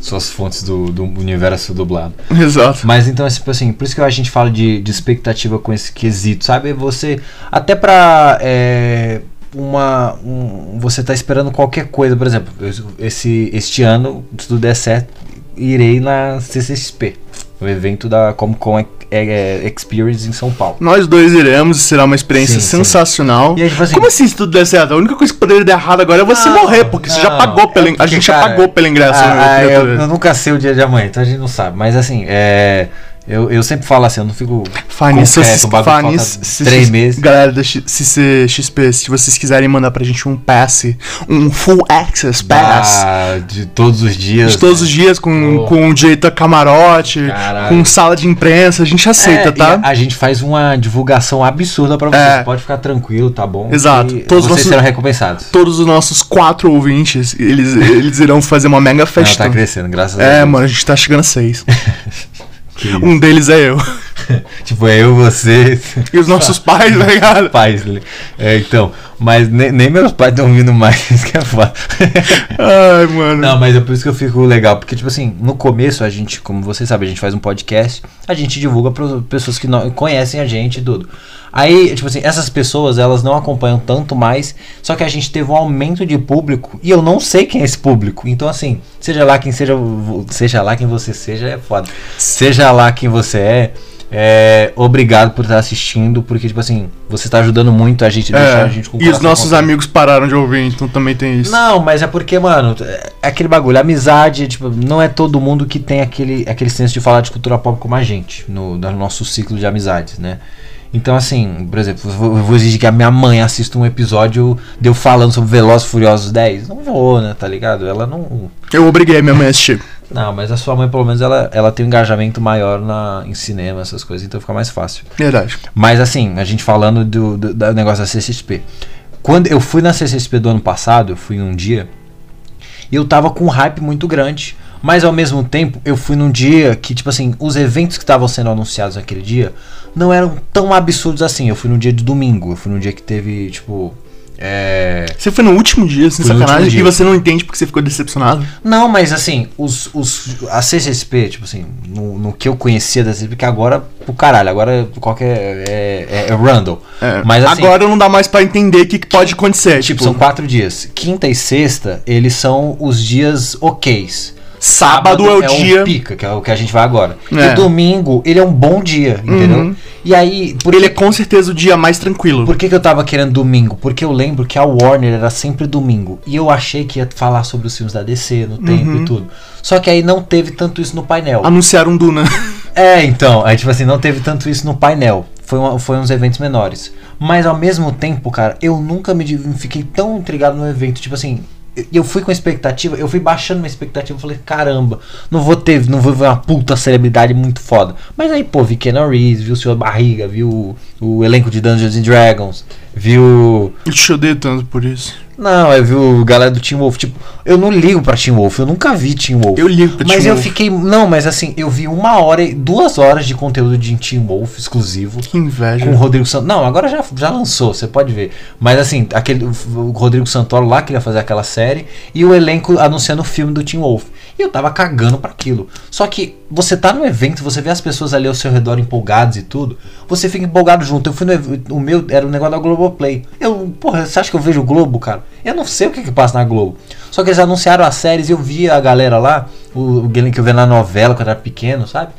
Suas fontes do, do universo dublado. Exato. Mas então, tipo assim, por isso que a gente fala de, de expectativa com esse quesito, sabe? Você. Até pra. é, uma. um- você tá esperando qualquer coisa, por exemplo, eu- esse, este ano, se tudo der certo, irei na CCXP, o evento da Comic Con Experience em São Paulo. Nós dois iremos, será uma experiência Sim, sim. sensacional. E aí, tipo assim- Como assim se tudo der certo? A única coisa que poderia dar errado agora é você Não, morrer, porque você já não, pagou pelo é A gente já cara, pagou pelo ingresso. Ah, né, ah, eu, eu nunca sei o dia de amanhã, então a gente não sabe. Mas assim, é. Eu, eu sempre falo assim, eu não fico. Fala nisso, concreto, o bagulho nisso, se- três se- meses. Galera da CCXP, se vocês quiserem mandar pra gente um passe, um full access pass. da- de todos os dias. De todos os dias, com, Oh. com direito a camarote, Caralho. com sala de imprensa, a gente aceita, É, tá? A, a gente faz uma divulgação absurda pra vocês. É. Pode ficar tranquilo, tá bom? Exato. Todos vocês nossos- serão recompensados. Todos os nossos quatro ouvintes, eles, eles irão fazer uma mega Não, festa. tá crescendo, graças a é, Deus. mano, a gente tá chegando a seis. Um deles é eu. Tipo, é eu, você. E os nossos pais, tá ligado? pais. né? É, então. Mas nem, nem meus pais estão ouvindo mais, isso que é foda. Ai, mano. Não, mas é por isso que eu fico legal. Porque, tipo assim, no começo a gente, como vocês sabem, a gente faz um podcast, a gente divulga para pessoas que não conhecem a gente e tudo. Aí, tipo assim, essas pessoas, elas não acompanham tanto mais, só que a gente teve um aumento de público e eu não sei quem é esse público. Então, assim, seja lá quem seja, seja lá quem você seja, é foda. Seja lá quem você é, é obrigado por estar assistindo, porque, tipo assim, você tá ajudando muito a gente, deixar a É, gente com o e os nossos contente. amigos pararam de ouvir, então também tem isso. Não, mas é porque, mano, é aquele bagulho. Amizade, tipo, não é todo mundo que tem aquele, aquele senso de falar de cultura pop como a gente, no, no nosso ciclo de amizades, né? Então, assim, por exemplo, eu vou, exigir que a minha mãe assista um episódio de eu falando sobre Velozes e Furiosos 10? Não vou, né, tá ligado? Ela não. Eu obriguei minha mãe a assistir. Não, mas a sua mãe, pelo menos, ela, ela tem um engajamento maior na, em cinema, essas coisas, então fica mais fácil. Verdade. Mas assim, a gente falando do, do, do negócio da CCXP. Quando eu fui na CCXP do ano passado, eu fui num dia, e eu tava com um hype muito grande. Mas ao mesmo tempo, eu fui num dia que, tipo assim, os eventos que estavam sendo anunciados naquele dia não eram tão absurdos assim. Eu fui no dia de domingo, eu fui no dia que teve, tipo. É. Você foi no último dia, sem sacanagem, último e dia. você não entende porque você ficou decepcionado. Não, mas assim, os, os, a CCSP, tipo assim, no, no que eu conhecia da CCSP, que agora, pro caralho, agora qualquer. É, é, é random. É, Mas assim, Agora não dá mais pra entender o que, que pode acontecer. Tipo, Tipo, são quatro dias. Quinta e sexta, eles são os dias oks. Sábado, é o dia. um pica, que é o que a gente vai agora. É. E domingo, ele é um bom dia, entendeu? Uhum. E aí, por, Ele é com certeza o dia mais tranquilo. por que, que eu tava querendo domingo? Porque eu lembro que a Warner era sempre domingo. E eu achei que ia falar sobre os filmes da DC no tempo Uhum. e tudo. Só que aí não teve tanto isso no painel. Anunciaram Duna. É, então, aí tipo assim, não teve tanto isso no painel. Foi, uma- foi uns eventos menores. Mas ao mesmo tempo, cara, eu nunca me fiquei tão intrigado no evento. Tipo assim, eu- fui com expectativa, eu fui baixando minha expectativa. Falei, caramba, não vou ter, não vou ver uma puta celebridade muito foda. Mas aí, pô, vi Keanu Reeves, vi o Barriga, vi o, o elenco de Dungeons and Dragons, vi o. Eu te odeio tanto por isso. Não, eu vi o galera do Team Wolf. Tipo, eu não ligo pra Team Wolf, eu nunca vi Team Wolf. Eu ligo pra Mas Team eu Wolf. fiquei. Não, mas assim, eu vi uma hora e duas horas de conteúdo de Team Wolf exclusivo. Que inveja. Com o Rodrigo Santoro. Não, agora já, já lançou, você pode ver. Mas assim, aquele, o Rodrigo Santoro lá queria fazer aquela série e o elenco anunciando o filme do Team Wolf. E eu tava cagando para aquilo. Só que você tá no evento, você vê as pessoas ali ao seu redor empolgadas e tudo, você fica empolgado junto. Eu fui no o meu era o negócio da Globoplay. Eu, porra, você acha que eu vejo o Globo, cara? Eu não sei o que que passa na Globo. Só que eles anunciaram as séries e eu vi a galera lá, o, o que eu vi na novela quando era pequeno, sabe?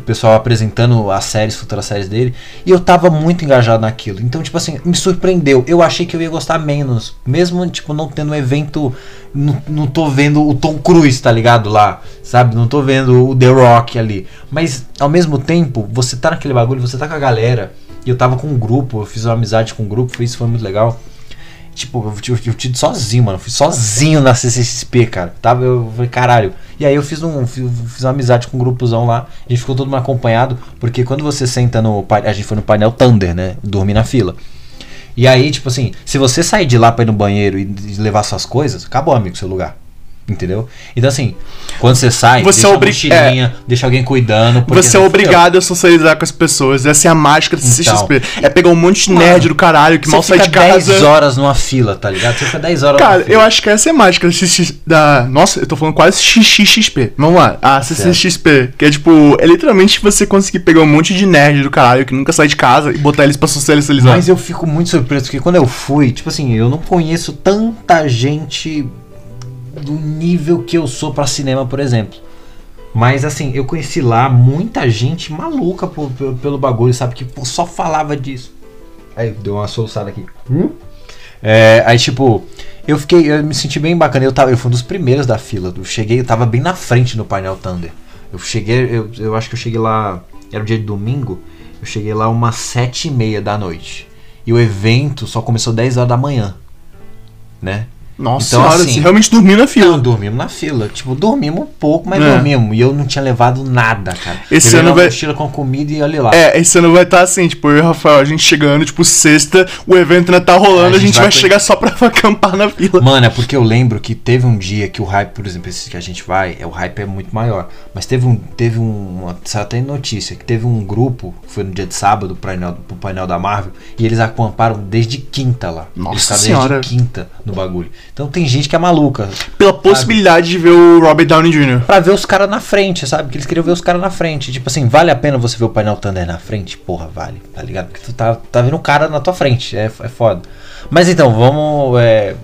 O pessoal apresentando as séries, futuras séries dele, e eu tava muito engajado naquilo. Então, tipo assim, me surpreendeu. Eu achei que eu ia gostar menos, mesmo tipo não tendo um evento, não, não tô vendo o Tom Cruise, tá ligado lá, sabe? Não tô vendo o The Rock ali. Mas ao mesmo tempo, você tá naquele bagulho, você tá com a galera, e eu tava com um grupo, eu fiz uma amizade com um grupo, isso foi muito legal. Tipo, eu tive, eu tive sozinho, mano. Eu fui sozinho na CCXP, cara. Tava, eu falei, caralho. E aí eu fiz, um, fiz, uma amizade com um grupozão lá. A gente ficou todo mundo acompanhado. Porque quando você senta no. A gente foi no painel Thunder, né? Dormir na fila. E aí, tipo assim, se você sair de lá pra ir no banheiro e levar suas coisas, acabou, amigo, seu lugar. Entendeu? Então, assim, quando você sai, Você deixa é a obri- mochilinha, deixa alguém cuidando. Você é obrigado a socializar com as pessoas. Essa é a mágica do CCXP. É pegar um monte de Mano, nerd do caralho que mal sai de casa. 10 horas numa fila, tá ligado? Você fica 10 horas Cara, numa fila. eu acho que essa é a mágica da. Da... Nossa, eu tô falando quase XXXP. Vamos lá. A CCXP. Que é tipo, é literalmente você conseguir pegar um monte de nerd do caralho que nunca sai de casa e botar eles pra socializar. Mas eu fico muito surpreso, porque quando eu fui, tipo assim, eu não conheço tanta gente do nível que eu sou pra cinema, por exemplo. Mas assim, eu conheci lá muita gente maluca por- pelo, pelo bagulho, sabe? Que pô, só falava disso. Aí deu uma soluçada aqui. É, aí tipo, eu fiquei, eu me senti bem bacana. Eu, tava, eu fui um dos primeiros da fila. Eu cheguei, eu tava bem na frente no painel Thunder. Eu cheguei, eu, eu acho que eu cheguei lá, era o dia de domingo. Eu cheguei lá umas sete e meia da noite. E o evento só começou 10 horas da manhã. Né? Nossa Então, senhora, assim, você realmente dormiu na fila. Não, dormimos na fila. Tipo, dormimos um pouco, mas É. dormimos. E eu não tinha levado nada, cara. Esse Levei ano vai- mochila com comida e olha lá. É, esse ano vai estar assim, tipo, eu e o Rafael, a gente chegando, tipo, sexta, o evento ainda tá rolando, É, a gente, vai, vai- chegar só pra acampar na fila. Mano, é porque eu lembro que teve um dia que o hype, por exemplo, esse que a gente vai, é, o hype é muito maior. Mas teve um. Teve um. Saiu até notícia que teve um grupo, foi no dia de sábado, pro painel, pro painel da Marvel, e eles acamparam desde quinta lá. Nossa eles senhora. desde quinta no bagulho. Então tem gente que é maluca. Pela possibilidade de ver o Robert Downey Jr. Pra ver os caras na frente, sabe? Que eles queriam ver os caras na frente. Tipo assim, vale a pena você ver o painel Thunder na frente? Porra, vale, tá ligado? Porque tu tá, tá vendo o cara na tua frente, é, é foda. Mas então, vamos. É,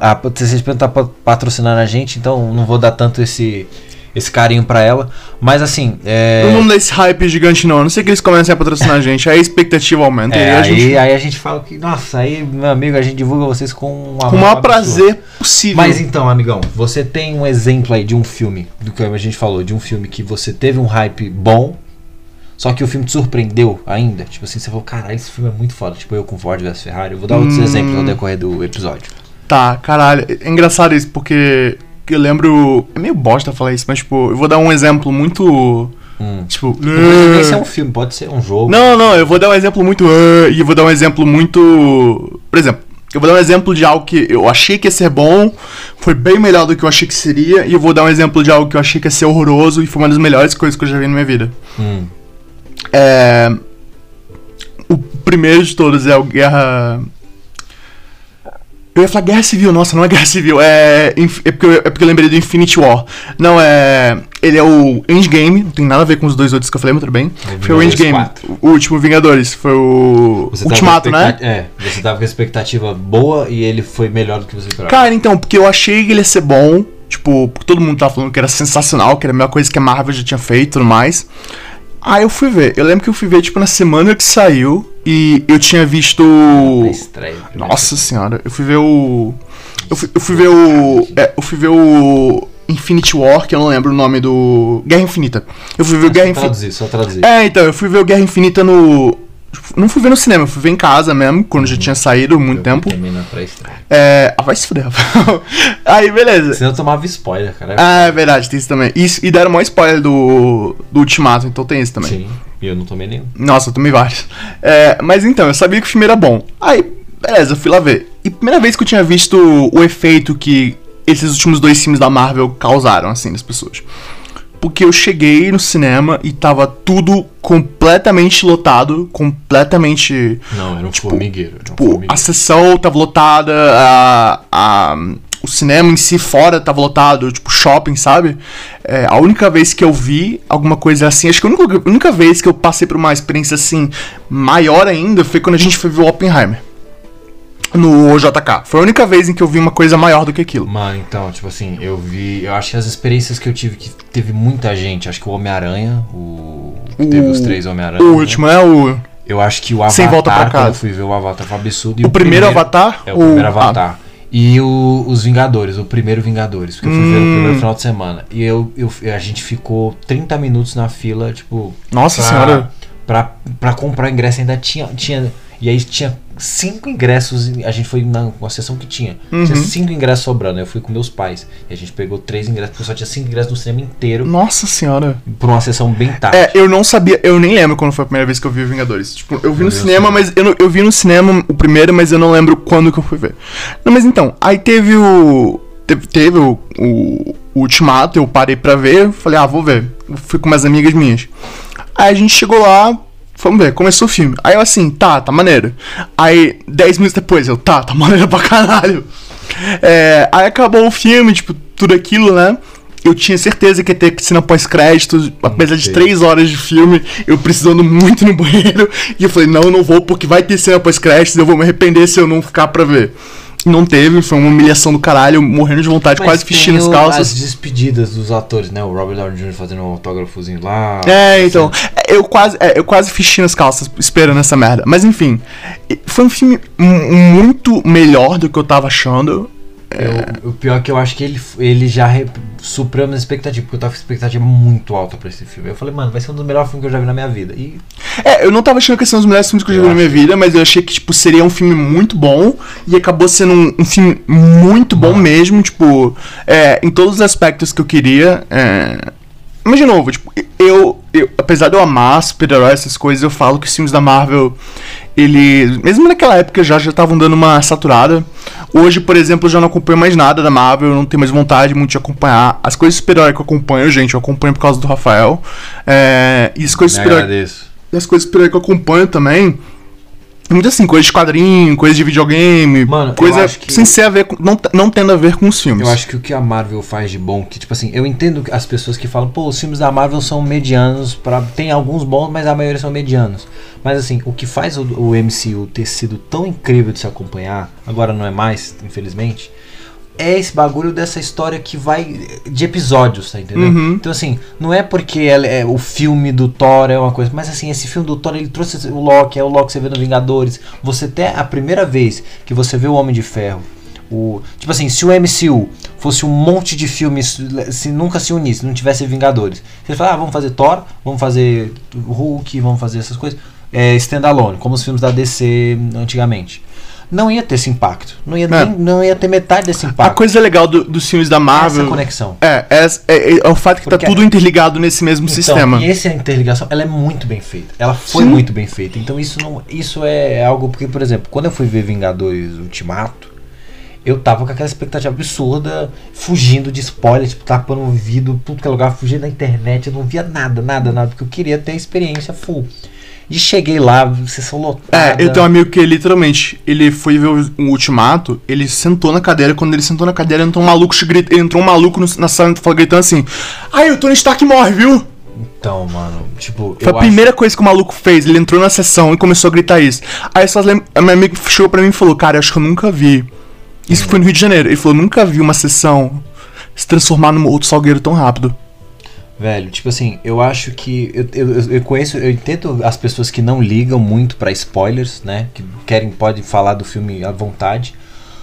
a TCXP não tá pa- patrocinando a gente, então não vou dar tanto esse, esse carinho pra ela. Mas assim, é. Não vamos dar esse hype gigante, não. A não sei que eles comecem a patrocinar a gente. Aí a expectativa aumenta. é, e a aí, gente. aí a gente fala que, nossa, aí, meu amigo, a gente divulga vocês com Com o maior prazer possível. Mas então, amigão, você tem um exemplo aí de um filme, do que a gente falou, de um filme que você teve um hype bom, só que o filme te surpreendeu ainda? Tipo assim, você falou, caralho, esse filme é muito foda. Tipo eu com Ford vs Ferrari. Eu vou dar outros Hum. exemplos ao decorrer do episódio. Tá, caralho. É engraçado isso, porque eu lembro. É meio bosta falar isso, mas, tipo, eu vou dar um exemplo muito. Hum. Tipo. Não nem ser um filme, pode ser um jogo. Não, não, eu vou dar um exemplo muito. ah, E eu vou dar um exemplo muito. Por exemplo, eu vou dar um exemplo de algo que eu achei que ia ser bom, foi bem melhor do que eu achei que seria, e eu vou dar um exemplo de algo que eu achei que ia ser horroroso e foi uma das melhores coisas que eu já vi na minha vida. Hum. É. O primeiro de todos é o Guerra. Eu ia falar Guerra Civil, nossa, não é Guerra Civil, é. É porque, eu, é porque eu lembrei do Infinity War. Não, é. Ele é o Endgame, não tem nada a ver com os dois outros que eu falei, mas tudo bem. É foi o Endgame, 4. o último Vingadores, foi o. Você Ultimato, né? É, você tava com a expectativa boa e ele foi melhor do que você esperava. Cara, então, porque eu achei que ele ia ser bom, tipo, porque todo mundo tava falando que era sensacional, que era a melhor coisa que a Marvel já tinha feito e tudo mais. Aí eu fui ver. Eu lembro que eu fui ver, tipo, na semana que saiu e eu tinha visto. Na estreia. Nossa senhora, eu fui ver o. Eu fui, eu fui ver o. É, eu fui ver o. Infinity War, que eu não lembro o nome do. Guerra Infinita. Eu fui ver o Guerra Só Infinita. traduzir, só traduzir. É, então, eu fui ver o Guerra Infinita no. Não fui ver no cinema, fui ver em casa mesmo, quando já tinha saído muito Eu tempo. Também na. É. Ah, vai se fuder. Aí, beleza. Senão eu tomava spoiler, cara. Ah, é verdade, tem isso também. Isso, e deram maior spoiler do, do Ultimato, então tem isso também. Sim, e eu não tomei nenhum. Nossa, eu tomei vários. É, mas então, eu sabia que o filme era bom. Aí, beleza, eu fui lá ver. E primeira vez que eu tinha visto o efeito que esses últimos dois filmes da Marvel causaram, assim, nas pessoas. Porque eu cheguei no cinema e tava tudo completamente lotado, completamente. Não, era um Tipo, formigueiro. Era um Tipo, formigueiro. a sessão tava lotada, a, a, o cinema em si fora tava lotado, tipo shopping, sabe? É, a única vez que eu vi alguma coisa assim, acho que a única, a única vez que eu passei por uma experiência assim maior ainda foi quando a gente foi ver o Oppenheimer no JK. Foi a única vez em que eu vi uma coisa maior do que aquilo. Mano, então, tipo assim, eu vi. Eu acho que as experiências que eu tive, que teve muita gente, acho que o Homem-Aranha, o. que Teve os três Homem-Aranha. O né? último é o. Eu acho que o Avatar, Sem Volta pra Casa. eu fui ver o Avatar foi um absurdo. e O primeiro Avatar? É o primeiro Ou- Avatar. E o- os Vingadores, o primeiro Vingadores, porque eu fui ver no Hum. primeiro final de semana. E eu, eu, a gente ficou 30 minutos na fila, tipo. Nossa pra, senhora. Pra, pra comprar ingresso ainda tinha, tinha. E aí tinha cinco ingressos. A gente foi na uma sessão que tinha. Tinha Uhum. cinco ingressos sobrando. Eu fui com meus pais. E a gente pegou três ingressos, porque só tinha cinco ingressos no cinema inteiro. Nossa senhora. Por uma sessão bem tarde. É, eu não sabia, eu nem lembro quando foi a primeira vez que eu vi Vingadores. Tipo, eu vi no cinema, mas eu, não- eu vi no cinema o primeiro, mas eu não lembro quando que eu fui ver. Não, mas então, aí teve o. Teve, teve o, o, o Ultimato, eu parei pra ver, falei, ah, vou ver. Eu fui com umas amigas minhas. Aí a gente chegou lá, vamos ver, começou o filme. Aí eu assim, tá, tá maneiro. Aí, 10 minutos depois, eu, tá, tá maneiro pra caralho. É, aí acabou o filme, tipo, tudo aquilo, né? Eu tinha certeza que ia ter cena pós-créditos, apesar de Ok. três horas de filme, eu precisando muito no banheiro. E eu falei, não, eu não vou, porque vai ter cena pós-créditos, eu vou me arrepender se eu não ficar pra ver. Não teve, foi uma humilhação do caralho, morrendo de vontade, Mas quase vestindo as calças. As despedidas dos atores, né? O Robert Downey Jr. fazendo um autógrafozinho lá. É, então. é, Eu quase, é, eu quase fiz nas calças esperando essa merda. Mas enfim, foi um filme mu- muito melhor do que eu tava achando. Eu- o pior é que eu acho que ele, ele já re- supriu a minha expectativa, porque eu tava com expectativa muito alta pra esse filme. Eu falei, mano, vai ser um dos melhores filmes que eu já vi na minha vida. E É, eu não tava achando que ia ser um dos melhores filmes que eu já Eu vi na minha vida, mas eu achei que, tipo, seria um filme muito bom. E acabou sendo um, um filme muito bom Mano. mesmo, tipo, é, em todos os aspectos que eu queria. É... Mas, de novo, tipo, eu, eu, apesar de eu amar super-herói, essas coisas, eu falo que os filmes da Marvel, eles, mesmo naquela época já já estavam dando uma saturada. Hoje, por exemplo, eu já não acompanho mais nada da Marvel, eu não tenho mais vontade muito de acompanhar. As coisas de super-herói que eu acompanho, gente, eu acompanho por causa do Rafael. É, e as coisas de me super-herói agradeço. e as coisas aí que eu acompanho também. Muito assim, coisa de quadrinho, coisa de videogame, Mano, coisa que- sem ser a ver com, não, não tendo a ver com os filmes. Eu acho que o que a Marvel faz de bom, que tipo assim, eu entendo as pessoas que falam, pô, os filmes da Marvel são medianos, pra, tem alguns bons, mas a maioria são medianos. Mas assim, o que faz o, o MCU ter sido tão incrível de se acompanhar, agora não é mais, infelizmente, é esse bagulho dessa história que vai de episódios, tá entendendo? Uhum. Então assim, não é porque ela é, o filme do Thor é uma coisa, mas assim, esse filme do Thor ele trouxe o Loki, é o Loki que você vê no Vingadores. Você até a primeira vez que você vê o Homem de Ferro, o, tipo assim, se o MCU fosse um monte de filmes, se nunca se unisse, não tivesse Vingadores, você fala, ah, vamos fazer Thor, vamos fazer Hulk, vamos fazer essas coisas, é, standalone, como os filmes da DC antigamente. Não ia ter esse impacto. Não ia, É. nem- não ia ter metade desse A impacto. coisa legal do- dos filmes da Marvel Essa conexão. é, é, é- é o fato que Porque- tá tudo interligado nesse mesmo Então, sistema. E essa interligação, ela é muito bem feita. Ela foi Sim. muito bem feita. Então isso não, isso é algo porque, por exemplo, quando eu fui ver Vingadores Ultimato, eu tava com aquela expectativa absurda, fugindo de spoiler, tipo, tapando o ouvido, tudo que é lugar, fugindo da internet, eu não via nada, nada, nada, porque eu queria ter a experiência full. E cheguei lá, sessão lotada. É, eu tenho um amigo que literalmente, ele foi ver o, o Ultimato, ele sentou na cadeira, quando ele sentou na cadeira, entrou um maluco, grita- entrou um maluco na sala falou- gritando assim: Ai, o Tony Stark morre, viu? Então, mano, tipo, Foi a primeira coisa que o maluco fez. Ele entrou na sessão e começou a gritar isso. Aí só lem- a minha amiga chegou pra mim e falou: Cara, acho que eu nunca vi. Isso foi no Rio de Janeiro. Ele falou: Nunca vi uma sessão se transformar num outro salgueiro tão rápido. Velho, tipo assim, eu acho que. Eu, eu, eu conheço, eu entendo as pessoas que não ligam muito pra spoilers, né? Que querem, podem falar do filme à vontade.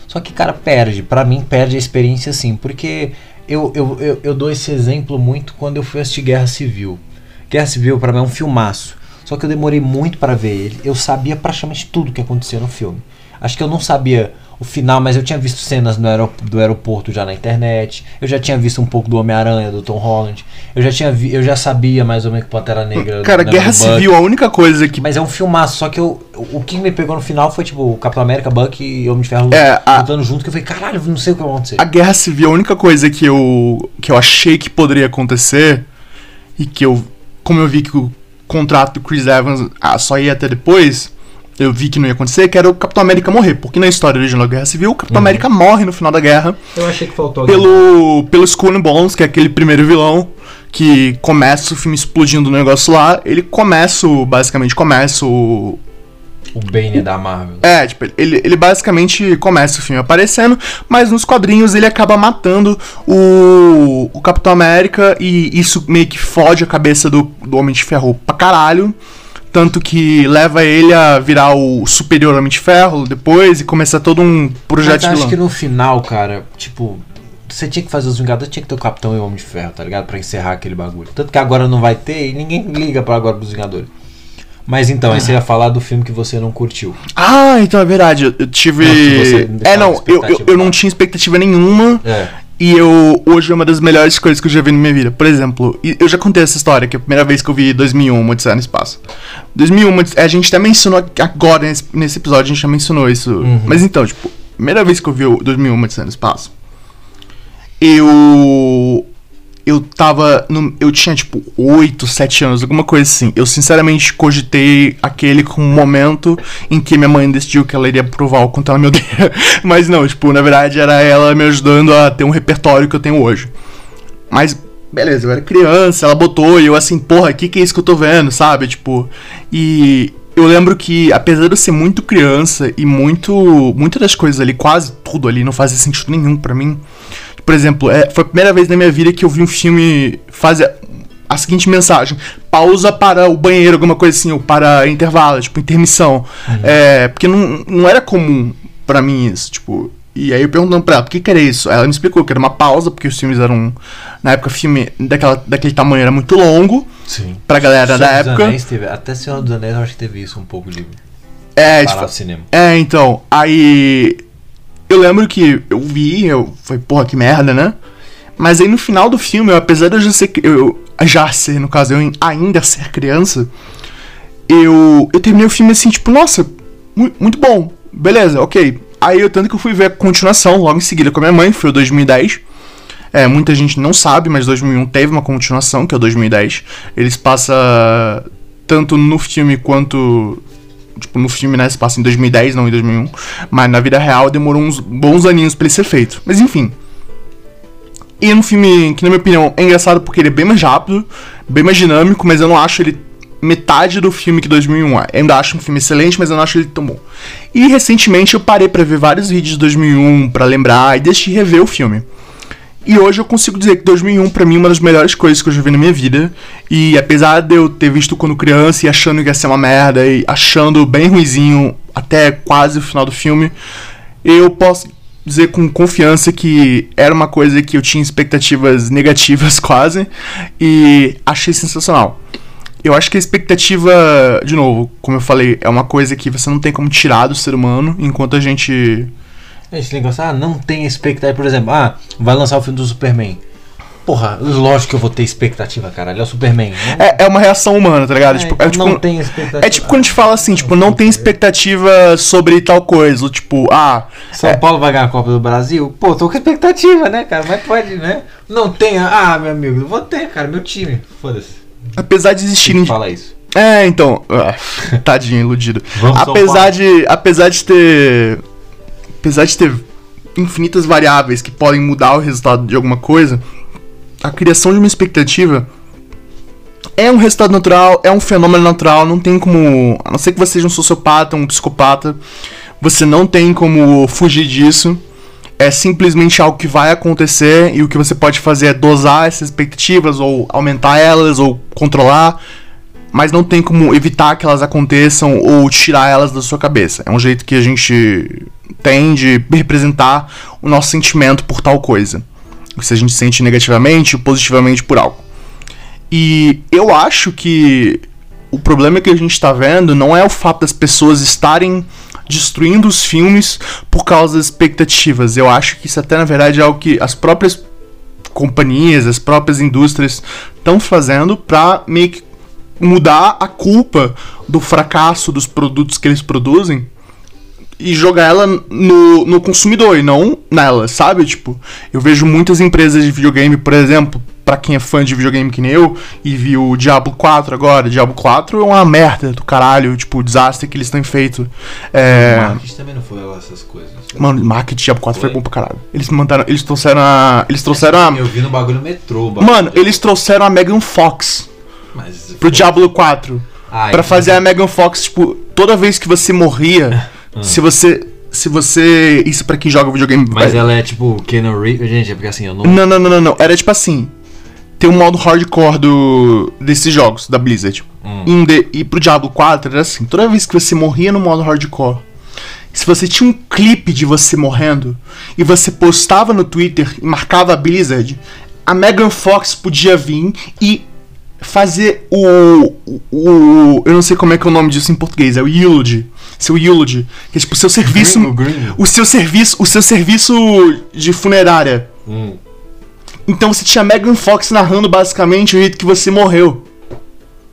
Só que, cara, perde. Pra mim, perde a experiência sim. Porque eu, eu, eu, eu dou esse exemplo muito quando eu fui assistir Guerra Civil. Guerra Civil, pra mim, é um filmaço. Só que eu demorei muito pra ver ele. Eu sabia praticamente tudo que acontecia no filme. Acho que eu não sabia o final, mas eu tinha visto cenas no aerop- do aeroporto já na internet. Eu já tinha visto um pouco do Homem-Aranha, do Tom Holland. Eu já tinha eu já sabia mais ou menos que Pantera Negra. Cara, Guerra do Buck. Civil, a única coisa que. Mas é um filmaço, só que eu, o que me pegou no final foi tipo o Capitão América, Buck e Homem de Ferro É, a- lutando junto, que eu falei, caralho, não sei o que vai acontecer. A Guerra Civil, a única coisa que eu, que eu achei que poderia acontecer, e que eu. Como eu vi que o contrato do Chris Evans ah, só ia até depois, eu vi que não ia acontecer, que era o Capitão América morrer. Porque na história original da Guerra Civil, o Capitão América morre no final da guerra Eu achei que faltou alguém. pelo, pelo Skull and Bones, que é aquele primeiro vilão que começa o filme explodindo o negócio lá. Ele começa, o- basicamente, começa o, O Bane da Marvel. é, tipo, ele, ele basicamente começa o filme aparecendo, mas nos quadrinhos ele acaba matando o, o Capitão América e isso meio que fode a cabeça do, do Homem de Ferro pra caralho. Tanto que leva ele a virar o superior Homem de Ferro depois e começar todo um projeto Mas acho vilão. que no final, cara, tipo, você tinha que fazer os Vingadores, tinha que ter o Capitão e o Homem de Ferro, tá ligado? Pra encerrar aquele bagulho. Tanto que agora não vai ter e ninguém liga para agora pros Vingadores. Mas então, aí você ia falar do filme que você não curtiu. Ah, então é verdade. Eu, tive. Não, é, não, eu, eu, eu não tinha expectativa nenhuma. É. E eu, hoje é uma das melhores coisas que eu já vi na minha vida. Por exemplo, eu já contei essa história, que é a primeira vez que eu vi 2001, Uma Odisseia no Espaço. 2001, Uma Odisseia- a gente até mencionou agora, nesse, nesse episódio, a gente já mencionou isso. Uhum. Mas então, tipo, primeira vez que eu vi o 2001, Uma Odisseia no Espaço, eu... Eu tava. No, eu tinha, tipo, 8, 7 anos, alguma coisa assim. Eu sinceramente cogitei aquele como um momento em que minha mãe decidiu que ela iria provar o quanto ela me odeia. Mas não, tipo, na verdade era ela me ajudando a ter um repertório que eu tenho hoje. Mas, beleza, eu era criança, ela botou e eu assim, porra, que que é isso que eu tô vendo, sabe? Tipo, e eu lembro que, apesar de eu ser muito criança e muito. Muitas das coisas ali, quase tudo ali, não fazia sentido nenhum pra mim. Por exemplo, é, foi a primeira vez na minha vida que eu vi um filme fazer a seguinte mensagem: pausa para o banheiro, alguma coisa assim, ou para intervalo, tipo, intermissão. É, porque não, não era comum pra mim isso, tipo. E aí eu perguntando pra ela, por que, que era isso? Ela me explicou que era uma pausa, porque os filmes eram. Na época, filme daquela, daquele tamanho era muito longo Sim. pra galera da Senhor dos época. Anéis teve, até Senhor dos Anéis eu acho que teve isso um pouco de É, tipo, cinema. É, então, aí. Eu lembro que eu vi, eu falei, porra, que merda, né? Mas aí no final do filme, eu, apesar de eu já ser. Eu, já ser, no caso, eu ainda ser criança, eu, eu terminei o filme assim, tipo, nossa, mu- muito bom, beleza, ok. Aí eu tanto que eu fui ver a continuação logo em seguida com a minha mãe, foi o 2010. É, muita gente não sabe, mas 2001 teve uma continuação, que é o 2010. Eles passam tanto no filme quanto tipo, no filme, né, se passa em 2010, não em 2001, mas na vida real demorou uns bons aninhos pra ele ser feito. Mas enfim. E é um filme que, na minha opinião, é engraçado porque ele é bem mais rápido, bem mais dinâmico, mas eu não acho ele metade do filme que 2001 é. Eu ainda acho um filme excelente, mas eu não acho ele tão bom. E recentemente eu parei pra ver vários vídeos de 2001 pra lembrar e deixei rever o filme. E hoje eu consigo dizer que 2001 pra mim é uma das melhores coisas que eu já vi na minha vida. E apesar de eu ter visto quando criança e achando que ia ser uma merda e achando bem ruizinho até quase o final do filme, eu posso dizer com confiança que era uma coisa que eu tinha expectativas negativas quase e achei sensacional. Eu acho que a expectativa, de novo, como eu falei, é uma coisa que você não tem como tirar do ser humano enquanto a gente Esse negócio, ah, não tem expectativa. Por exemplo, ah, vai lançar o filme do Superman. Porra, lógico que eu vou ter expectativa, caralho. É o Superman. Não, É, é uma reação humana, tá ligado? É, tipo, então é, tipo, não tem expectativa. é tipo quando a gente fala assim, tipo, não tem expectativa sobre tal coisa. ou Tipo, ah, São é, Paulo vai ganhar a Copa do Brasil? Pô, tô com expectativa, né, cara? Mas pode, né? Não tenha. Ah, meu amigo, eu vou ter, cara. Meu time. Foda-se. apesar de existirem. Fala isso. É, então. ah, tadinho, iludido. Vamos, apesar de. Apesar de ter. Apesar de ter infinitas variáveis que podem mudar o resultado de alguma coisa, a criação de uma expectativa é um resultado natural, é um fenômeno natural, não tem como. A não ser que você seja um sociopata, um psicopata, você não tem como fugir disso. É simplesmente algo que vai acontecer e o que você pode fazer é dosar essas expectativas, ou aumentar elas, ou controlar mas não tem como evitar que elas aconteçam ou tirar elas da sua cabeça. É um jeito que a gente tem de representar o nosso sentimento por tal coisa. Se a gente sente negativamente ou positivamente por algo. E eu acho que o problema que a gente está vendo não é o fato das pessoas estarem destruindo os filmes por causa das expectativas. Eu acho que isso até na verdade é algo que as próprias companhias, as próprias indústrias estão fazendo para meio que mudar a culpa do fracasso dos produtos que eles produzem e jogar ela no, no consumidor e não nela, sabe? Tipo, eu vejo muitas empresas de videogame, por exemplo, pra quem é fã de videogame que nem eu, e viu o Diablo 4 agora, Diablo 4 é uma merda do caralho, tipo, o desastre que eles têm feito. É. O marketing também não foi lá essas coisas. Mano, o marketing Diablo 4 foi Foi? bom pra caralho. Eles mandaram. Eles trouxeram a. Eles trouxeram a. Eu vi no bagulho metrô. bagulho Mano, eles trouxeram a Megan Fox Mas, pro Diablo 4. Ah, Pra então- fazer a Megan Fox, tipo, toda vez que você morria, se você. Se você. Isso pra quem joga videogame. Mas vai- ela é tipo Keanu Reeves. Gente, é porque assim, eu não. Não, não, não, não, não. Era tipo assim. Tem um modo hardcore do, desses jogos, da Blizzard. Hum. De- e pro Diablo 4 era assim: toda vez que você morria no modo hardcore, se você tinha um clipe de você morrendo e você postava no Twitter e marcava a Blizzard, a Megan Fox podia vir e fazer o, o, o- Eu não sei como é que é o nome disso em português, é o Eulogy. Seu Eulogy. Que é tipo o seu serviço. Green- o Green. O seu serviço. O seu serviço de funerária. Hum. Então você tinha Megan Fox narrando basicamente o jeito que você morreu.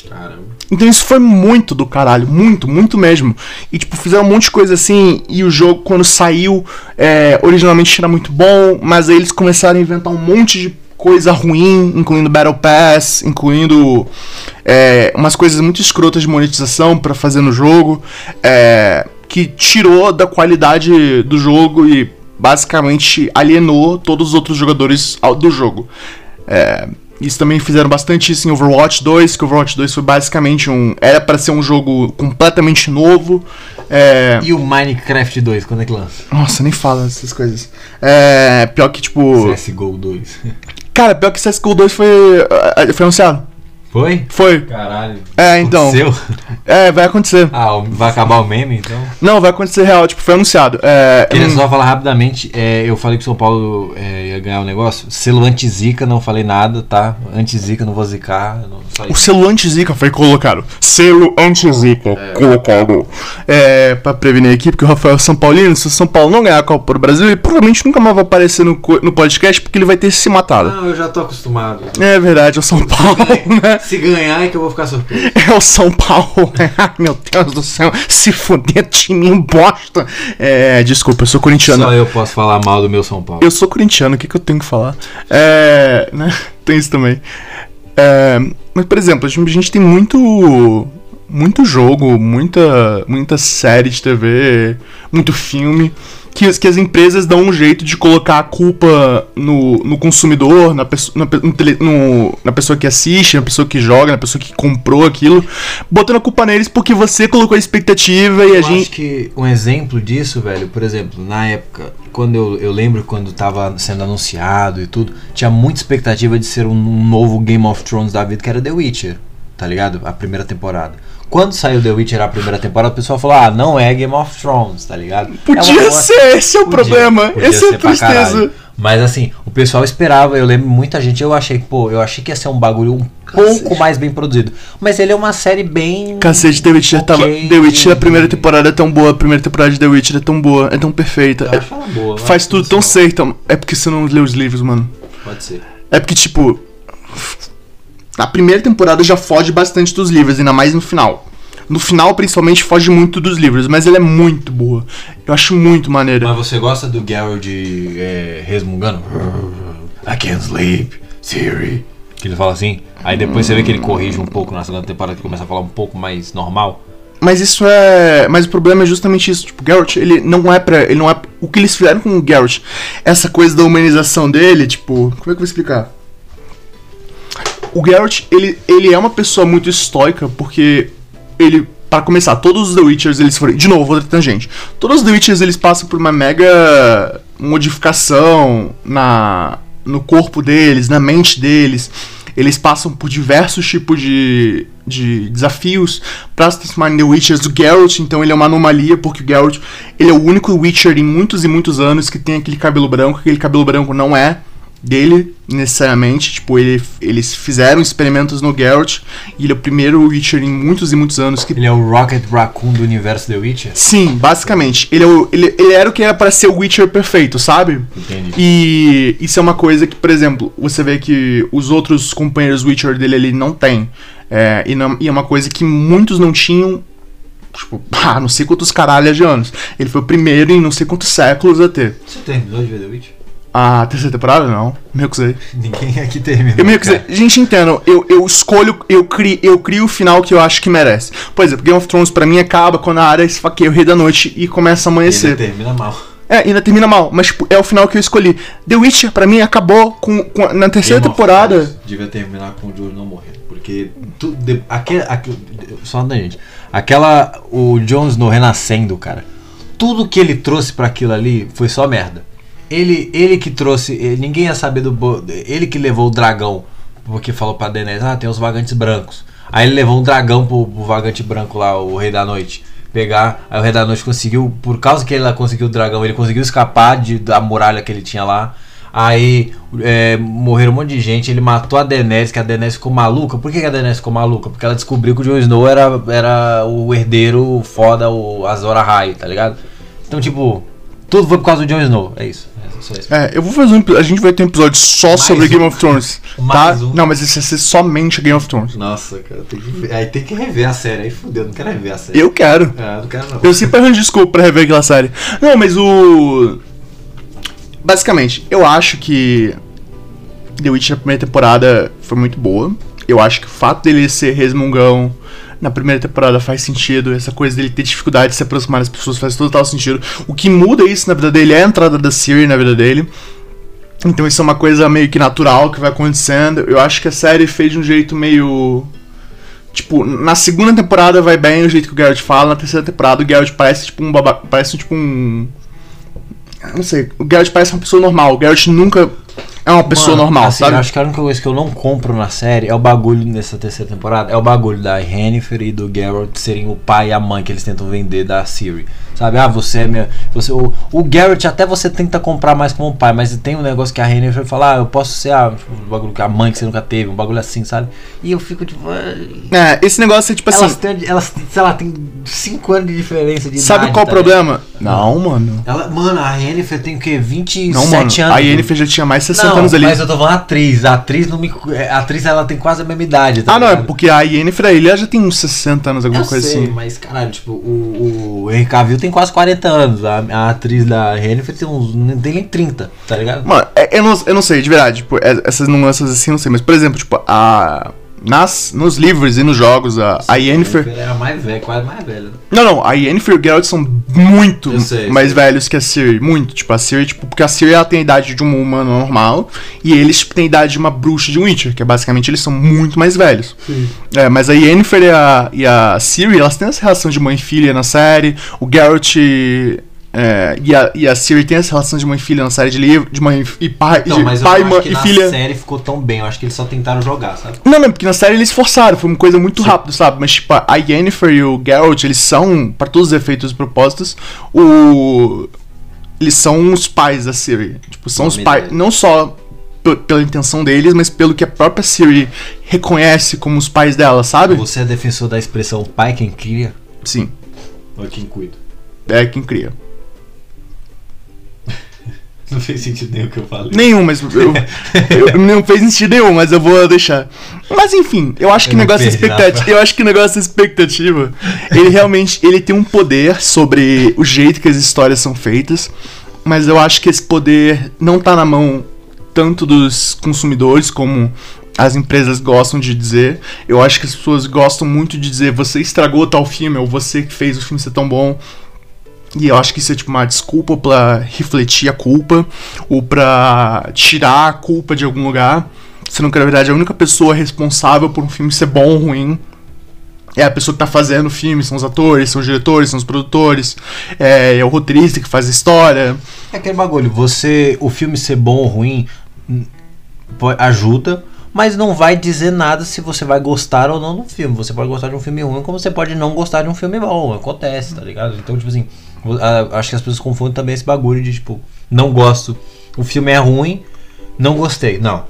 Caramba. Então isso foi muito do caralho, muito, muito mesmo. E tipo, fizeram um monte de coisa assim, e o jogo quando saiu, é, originalmente era muito bom, mas aí eles começaram a inventar um monte de coisa ruim, incluindo Battle Pass, incluindo é, umas coisas muito escrotas de monetização pra fazer no jogo, é, que tirou da qualidade do jogo e basicamente alienou todos os outros jogadores do jogo. É, isso também fizeram bastante isso em Overwatch 2, que Overwatch 2 foi basicamente um. Era pra ser um jogo completamente novo. É, E o Minecraft 2, quando é que lança? nossa, nem fala essas coisas. É, pior que, tipo. CSGO 2. Cara, pior que CSGO 2 foi. eh, Foi anunciado. Foi? Foi. Caralho. É, então. Seu? É, vai acontecer. Ah, vai acabar o meme então? Não, vai acontecer real, tipo, foi anunciado. É, Queria hum, só falar rapidamente, é, eu falei que o São Paulo é, ia ganhar o negócio. Selo anti-zica, não falei nada, tá? Anti-zica, não vou zicar. Não, O selo anti-zica foi colocado. Selo anti-zica colocado. É, pra prevenir aqui, porque o Rafael é São Paulino, se o São Paulo não ganhar a Copa do Brasil, ele provavelmente nunca mais vai aparecer no, no podcast, porque ele vai ter se matado. Não, eu já tô acostumado. É verdade, é o São Paulo, né? Se ganhar é que eu vou ficar surpreso. É o São Paulo. Meu Deus do céu. Se fuder, time bosta. É, desculpa, eu sou corintiano. Só eu posso falar mal do meu São Paulo. Eu sou corintiano, o que, que eu tenho que falar? É. Né? Tem isso também. É, mas, por exemplo, a gente tem muito. Muito jogo, muita, muita série de TV, muito filme, que, as- que as empresas dão um jeito de colocar a culpa no, no consumidor, na, pesso- na, no na pessoa que assiste, na pessoa que joga, na pessoa que comprou aquilo, botando a culpa neles porque você colocou a expectativa e a Eu gente. acho que um exemplo disso, velho, por exemplo, na época, quando eu, eu lembro quando tava sendo anunciado e tudo, tinha muita expectativa de ser um novo Game of Thrones da vida, que era The Witcher, tá ligado? A primeira temporada. Quando saiu The Witcher a primeira temporada, o pessoal falou, ah, não é Game of Thrones, tá ligado? É Podia boa- ser, esse é o Podia, problema. podia Esse é a tristeza. Mas assim, o pessoal esperava, eu lembro muita gente, eu achei, pô, eu achei que ia ser um bagulho um pouco mais bem produzido. Mas ele é uma série bem. Cacete, The Witcher tava. ok, The Witcher, a primeira temporada é tão boa, a primeira temporada de The Witcher é tão boa, é tão perfeita. Eu é- acho ela boa. faz tudo tão certo. É porque você não leu os livros, mano. Pode ser. É porque, tipo. A primeira temporada já foge bastante dos livros, ainda mais no final. No final, principalmente, foge muito dos livros, mas ela é muito boa. Eu acho muito maneira. Mas você gosta do Geralt é, resmungando? I can't sleep, Siri. Que ele fala assim. Aí depois você vê que ele corrige um pouco na segunda temporada, que começa a falar um pouco mais normal. Mas isso é. Mas o problema é justamente isso. Tipo, o Geralt, ele não é pra. Ele não é. O que eles fizeram com o Geralt, essa coisa da humanização dele, tipo. Como é que eu vou explicar? O Geralt, ele, ele é uma pessoa muito estoica, porque ele. Para começar, todos os The Witchers, eles foram. De novo, outra tangente. Todos os The Witchers, eles passam por uma mega modificação na, no corpo deles, na mente deles. Eles passam por diversos tipos de, de desafios para se transformarem em The Witchers. O Geralt, então, ele é uma anomalia, porque o Geralt ele é o único Witcher em muitos e muitos anos que tem aquele cabelo branco. Aquele cabelo branco não é dele, necessariamente. Tipo, ele, eles fizeram experimentos no Geralt e ele é o primeiro Witcher em muitos e muitos anos que Ele é o Rocket Raccoon do universo The Witcher? Sim, basicamente. Ele, é o, ele, ele era o que era para ser o Witcher perfeito, sabe? Entendi. E isso é uma coisa que, por exemplo, você vê que os outros companheiros Witcher dele ele não tem. É, e, não- e é uma coisa que muitos não tinham. Tipo, ah, não sei quantos caralhos de anos. Ele foi o primeiro em não sei quantos séculos a ter. Você terminou de ver The Witcher? A terceira temporada, não. Me recusei. Ninguém aqui termina. Eu me recusei. Gente, entendo. Eu, eu escolho, eu crio, eu crio o final que eu acho que merece. Por exemplo, Game of Thrones pra mim acaba quando a área esfaqueia o Rei da Noite e começa a amanhecer. Ele termina mal. É, ainda termina mal, mas tipo, é o final que eu escolhi. The Witcher, pra mim, acabou com, com- na terceira Game temporada. Thrones Devia terminar com o Jon não morrer. Porque. Tu, de, aquele, aquele, só da gente. Aquela. O Jon Snow renascendo, cara. Tudo que ele trouxe pra aquilo ali foi só merda. Ele, ele que trouxe. ele- ninguém ia saber do. Ele que levou o dragão. Porque falou pra Daenerys: Ah, tem os vagantes brancos. Aí ele levou um dragão pro, pro vagante branco lá, o Rei da Noite. Pegar. Aí o Rei da Noite conseguiu. Por causa que ele conseguiu o dragão, ele conseguiu escapar de, da muralha que ele tinha lá. Aí é, morreram um monte de gente, ele matou a Daenerys, que a Daenerys ficou maluca. Por que a Daenerys ficou maluca? Porque ela descobriu que o Jon Snow era, era o herdeiro foda, o Azor Ahai, tá ligado? Então, tipo, tudo foi por causa do Jon Snow, é isso. É isso. É, eu vou fazer um. A gente vai ter um episódio só Mais sobre um. Game of Thrones. Tá? Um. Não, mas esse vai ser somente Game of Thrones. Nossa, cara, tem que ver. Aí tem que rever a série, aí fudeu, não quero rever a série. Eu quero. É, não quero não. Eu sempre arranjo desculpa pra rever aquela série. Não, mas o. Basicamente, eu acho que The Witcher na primeira temporada foi muito boa. Eu acho que o fato dele ser resmungão na primeira temporada faz sentido. Essa coisa dele ter dificuldade de se aproximar das pessoas faz total sentido. O que muda isso na vida dele é a entrada da Siri na vida dele. Então isso é uma coisa meio que natural que vai acontecendo. Eu acho que a série fez de um jeito meio. Tipo, na segunda temporada vai bem o jeito que o Geralt fala, na terceira temporada o Geralt parece tipo um parece tipo um. Eu não sei, o Geralt parece uma pessoa normal. O Geralt nunca é uma pessoa Mano, normal, assim, sabe? Eu acho que a única coisa que eu não compro na série é o bagulho nessa terceira temporada. É o bagulho da Yennefer e do Geralt serem o pai e a mãe que eles tentam vender da Ciri. Sabe? Ah, você é minha. Você, o, o Geralt até você tenta comprar mais como pai, mas tem um negócio que a Yennefer fala, ah, eu posso ser a, tipo, um bagulho que a mãe que você nunca teve, um bagulho assim, sabe? E eu fico tipo. ah, É, esse negócio é tipo assim. elas, têm, elas, sei lá, tem 5 anos de diferença de Sabe idade, qual o tá problema? Não, mano. ligado? Ela, mano, a Yennefer tem o quê? 27 Não, mano. anos. A Yennefer já tinha mais de 60 não, anos ali. Mas eu tô falando atriz. A atriz não me. A atriz ela tem quase a mesma idade. Tá Ah, não, é ligado? porque a Yennefer ele já tem uns 60 anos, alguma Eu coisa sei, assim. mas caralho, tipo, o, o Henry Cavill tem quase 40 anos. A, a atriz da Yennefer tem uns. tem nem 30, tá ligado? Mano, é- eu não, eu não sei, de verdade, tipo, é- essas nuances assim, não sei, mas por exemplo, tipo, a. Nas, nos livros e nos jogos, a, a Yennefer. era mais velha, quase mais velha. né? Não, não, a Yennefer e o Geralt são muito sei, mais sei. velhos que a Ciri. Muito. Tipo, a Ciri, tipo, porque a Ciri ela tem a idade de um humano normal e eles tipo, têm a idade de uma bruxa de Witcher, que é basicamente eles são muito mais velhos. Sim. É, mas a Yennefer e a, e a Ciri, elas têm essa relação de mãe e filha na série. O Geralt é, e, a, e a Ciri tem essa relação de mãe e filha na série de livro, de mãe e pai, Não, de mas pai eu não mãe acho que e na filha. série ficou tão bem. Eu acho que eles só tentaram jogar, sabe? Não, não, porque na série eles forçaram, foi uma coisa muito Sim. rápida, sabe? Mas, tipo, a Yennefer e o Geralt, eles são, para todos os efeitos e propósitos, o. Eles são os pais da Ciri. Tipo, são os pais. Não só pela intenção deles, mas pelo que a própria Ciri reconhece como os pais dela, sabe? Você é defensor da expressão pai quem cria Sim, ou quem cuida? é quem cria. Não fez sentido nenhum que eu falei. Nenhum, mas eu, eu- não fez sentido nenhum, mas eu vou deixar. Mas enfim, eu acho que o negócio da perdi expectativa, eu acho que o negócio da expectativa, ele realmente ele tem um poder sobre o jeito que as histórias são feitas, mas eu acho que esse poder não tá na mão tanto dos consumidores como as empresas gostam de dizer. Eu acho que as pessoas gostam muito de dizer você estragou tal filme ou você que fez o filme ser tão bom. E eu acho que isso é tipo uma desculpa pra refletir a culpa ou pra tirar a culpa de algum lugar. Sendo que na verdade a única pessoa responsável por um filme ser bom ou ruim é a pessoa que tá fazendo o filme, são os atores, são os diretores, são os produtores, é, é o roteirista que faz a história. É aquele bagulho, você. O filme ser bom ou ruim hum, ajuda, mas não vai dizer nada se você vai gostar ou não do filme. Você pode gostar de um filme ruim, como você pode não gostar de um filme bom. Acontece, tá ligado? Então, tipo assim, acho que as pessoas confundem também esse bagulho de tipo, não gosto. O filme é ruim, não gostei. Não.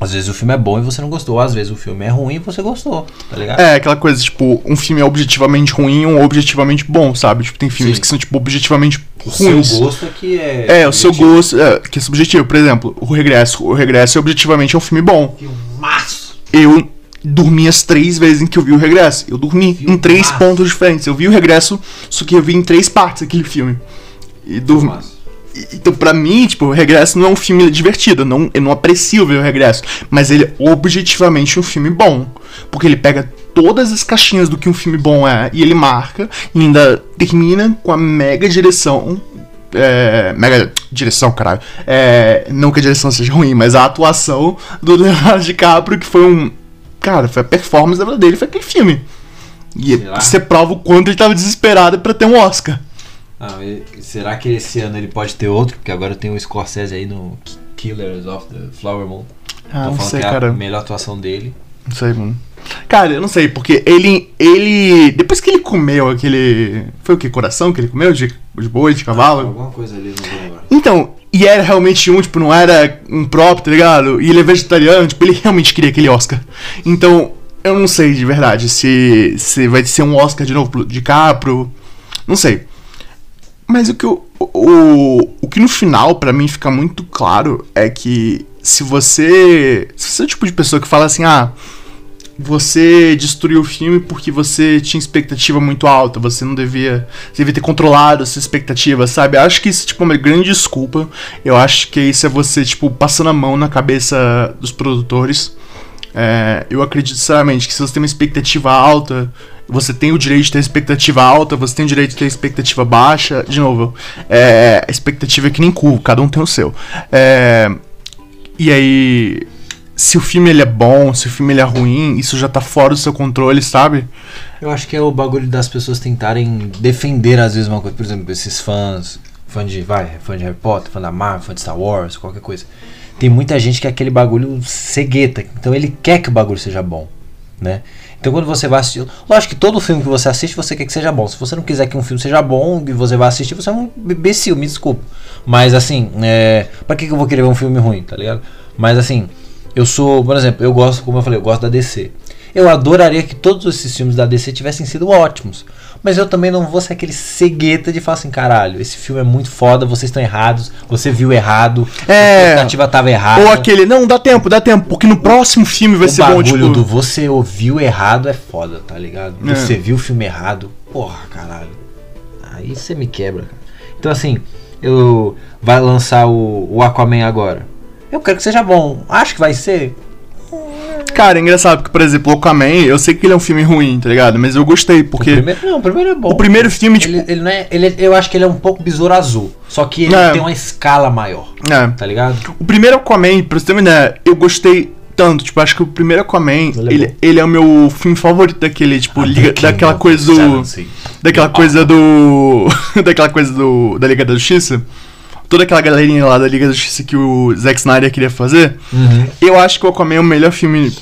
Às vezes o filme é bom e você não gostou. Às vezes o filme é ruim e você gostou, tá ligado? É aquela coisa, tipo, um filme é objetivamente ruim ou objetivamente bom, sabe? Tipo, tem filmes Sim. que são, tipo, objetivamente O ruins. seu gosto é que é. É, o seu subjetivo. gosto, é, que é subjetivo. Por exemplo, o Regresso. O Regresso, objetivamente, é um filme bom. Filmaço! Eu dormi as três vezes em que eu vi o Regresso. Eu dormi em Filmaço. três pontos diferentes. Eu vi o Regresso, só que eu vi em três partes aquele filme. E dormi. Então, pra mim, tipo, o Regresso não é um filme divertido. Eu não, eu não aprecio ver o Regresso. Mas ele é objetivamente um filme bom. Porque ele pega todas as caixinhas do que um filme bom é e ele marca. E ainda termina com a mega direção. É, mega direção, caralho. É, não que a direção seja ruim, mas a atuação do Leonardo DiCaprio, que foi um. Cara, foi a performance dele, foi aquele filme. E você prova o quanto ele tava desesperado para ter um Oscar. Ah, será que esse ano ele pode ter outro? Porque agora tem o Scorsese aí no Killers of the Flower Moon. Ah, não sei, que é cara. a melhor atuação dele. Não sei, mano. Cara, eu não sei, porque ele. ele. Depois que ele comeu aquele. Foi o que? Coração que ele comeu? De, de boi, de cavalo? Ah, alguma coisa ali, não vou lembrar. Então, e era realmente um, tipo, não era um próprio, tá ligado? E ele é vegetariano, tipo, ele realmente queria aquele Oscar. Então, eu não sei de verdade se, se vai ser um Oscar de novo de Capro. Não sei. Mas o que, o, o, o que no final, para mim, fica muito claro é que se você. Se você é o tipo de pessoa que fala assim, ah, você destruiu o filme porque você tinha expectativa muito alta, você não devia. Você devia ter controlado essa expectativa, sabe? Acho que isso tipo, é uma grande desculpa. Eu acho que isso é você, tipo, passando a mão na cabeça dos produtores. É, eu acredito sinceramente que se você tem uma expectativa alta, você tem o direito de ter expectativa alta, você tem o direito de ter expectativa baixa. De novo, é, expectativa é que nem cu, cada um tem o seu. É, e aí, se o filme ele é bom, se o filme ele é ruim, isso já tá fora do seu controle, sabe? Eu acho que é o bagulho das pessoas tentarem defender às vezes uma coisa, por exemplo, esses fãs, fã de, vai, fã de Harry Potter, fã da Marvel, fã de Star Wars, qualquer coisa. Tem muita gente que é aquele bagulho cegueta, então ele quer que o bagulho seja bom, né? Então quando você vai assistir. Lógico que todo filme que você assiste, você quer que seja bom. Se você não quiser que um filme seja bom e você vai assistir, você é um imbecil, me desculpa. Mas assim, é, que, que eu vou querer ver um filme ruim, tá ligado? Mas assim, eu sou, por exemplo, eu gosto, como eu falei, eu gosto da DC. Eu adoraria que todos esses filmes da DC tivessem sido ótimos. Mas eu também não vou ser aquele cegueta de falar assim, caralho, esse filme é muito foda, vocês estão errados, você viu errado, é, a expectativa tava errada. Ou aquele, não, dá tempo, dá tempo, porque no próximo filme vai o ser bom, tipo... O do você ouviu errado é foda, tá ligado? É. Você viu o filme errado, porra, caralho. Aí você me quebra, cara. Então assim, eu vai lançar o, o Aquaman agora. Eu quero que seja bom. Acho que vai ser. Cara, é engraçado, porque, por exemplo, o Aquaman, eu sei que ele é um filme ruim, tá ligado? Mas eu gostei, porque. O primeiro, não, o primeiro é bom. O primeiro filme, tipo. Ele, ele não é, ele, eu acho que ele é um pouco besouro azul. Só que ele é. tem uma escala maior. É. Tá ligado? O primeiro Aquaman, pra você ter uma ideia, eu gostei tanto. Tipo, acho que o primeiro Aquaman, ele, é ele, é, ele é o meu filme favorito daquele, tipo, ah, liga, daquela coisa do. Daquela coisa do. daquela coisa do. Da Liga da Justiça toda aquela galerinha lá da Liga da Justiça que o Zack Snyder queria fazer, uhum. eu acho que o Aquaman é o melhor filme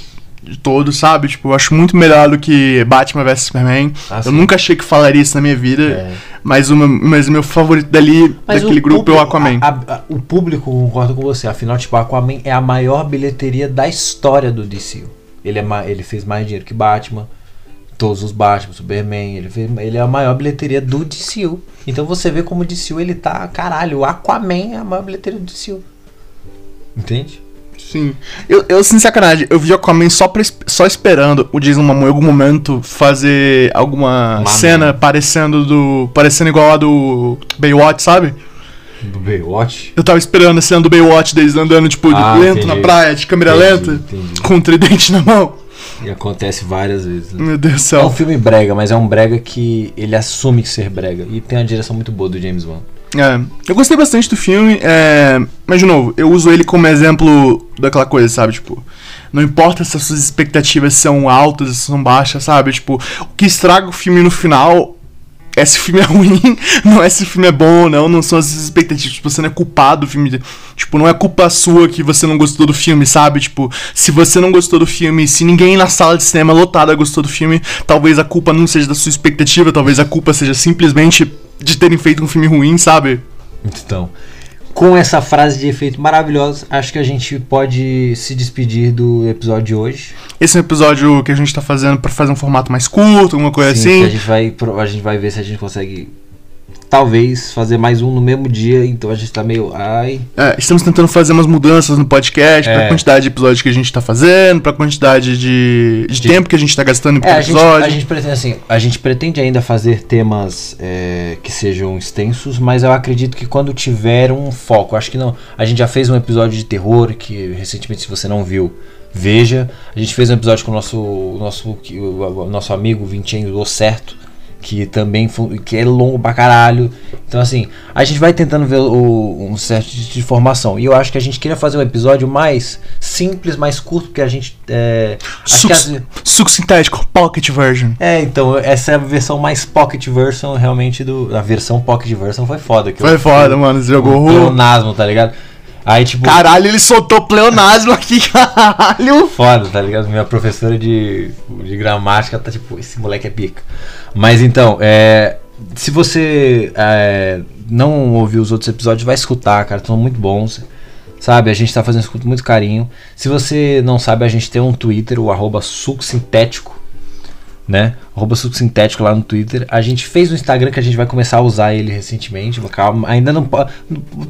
de todos, sabe? Tipo, eu acho muito melhor do que Batman vs Superman. Ah, eu nunca achei que falaria isso na minha vida, é. mas, o meu, mas o meu favorito dali, mas daquele grupo, público, é o Aquaman. A, a, o público concorda com você, afinal, tipo, Aquaman é a maior bilheteria da história do DC. Ele, é, ele fez mais dinheiro que Batman, todos os Batman, Superman, ele, fez, ele é a maior bilheteria do DCU. Então você vê como o DCU ele tá, caralho, o Aquaman é a maior bilheteria do DCU. Entende? Sim. Eu, eu sem sacanagem, eu vi o Aquaman só, pra, só esperando o Jason Momoa em algum momento fazer alguma Mano. cena parecendo do. parecendo igual a do Baywatch, sabe? Do Baywatch? Eu tava esperando a cena do Baywatch deles andando, tipo, ah, lento entendi. na praia, de câmera entendi, lenta, entendi. com um tridente na mão. E acontece várias vezes. Né? Meu Deus do céu. É um filme brega, mas é um brega que ele assume ser brega. E tem uma direção muito boa do James Wan. É, eu gostei bastante do filme, é, mas de novo, eu uso ele como exemplo daquela coisa, sabe? Tipo, não importa se as suas expectativas são altas, se são baixas, sabe? Tipo, o que estraga o filme no final se o filme é ruim, não se o filme é bom não, não são as expectativas. Tipo, você não é culpado do filme. Tipo, não é culpa sua que você não gostou do filme, sabe? Tipo, se você não gostou do filme, se ninguém na sala de cinema lotada gostou do filme, talvez a culpa não seja da sua expectativa, talvez a culpa seja simplesmente de terem feito um filme ruim, sabe? Então, com essa frase de efeito maravilhosa, acho que a gente pode se despedir do episódio de hoje. Esse é um episódio que a gente tá fazendo para fazer um formato mais curto, alguma coisa Sim, assim. a gente vai a gente vai ver se a gente consegue talvez fazer mais um no mesmo dia, então a gente tá meio. Ai. É, estamos tentando fazer umas mudanças no podcast É. pra quantidade de episódios que a gente tá fazendo, pra quantidade de, de De- tempo que a gente tá gastando por É, a gente, episódio. a gente pretende assim, a gente pretende ainda fazer temas é, que sejam extensos, mas eu acredito que quando tiver um foco, acho que não. A gente já fez um episódio de terror que recentemente, se você não viu, veja. A gente fez um episódio com o nosso nosso nosso amigo Vincenzo O Certo, que também foi, que é longo pra caralho. Então assim, a gente vai tentando ver o- um certo de, de formação. E eu acho que a gente queria fazer um episódio mais simples, mais curto, porque a gente é, Suco, sintético, pocket version. é, então, essa é a versão mais pocket version realmente do. A versão pocket version foi foda. Que Foi eu- foda, mano. Você jogou. Um pleonasmo, tá ligado? Aí, tipo. Caralho, ele soltou pleonasmo aqui, caralho. Foda, tá ligado? Minha professora de, de gramática tá tipo, esse moleque é pica. Mas então, é. Se você é, não ouviu os outros episódios, vai escutar, cara, estão muito bons. Sabe, a gente tá fazendo isso com muito carinho. Se você não sabe, a gente tem um Twitter, o arroba suco sintético, né? Arroba suco sintético lá no Twitter. A gente fez um Instagram que a gente vai começar a usar ele recentemente. Calma, ainda não pode.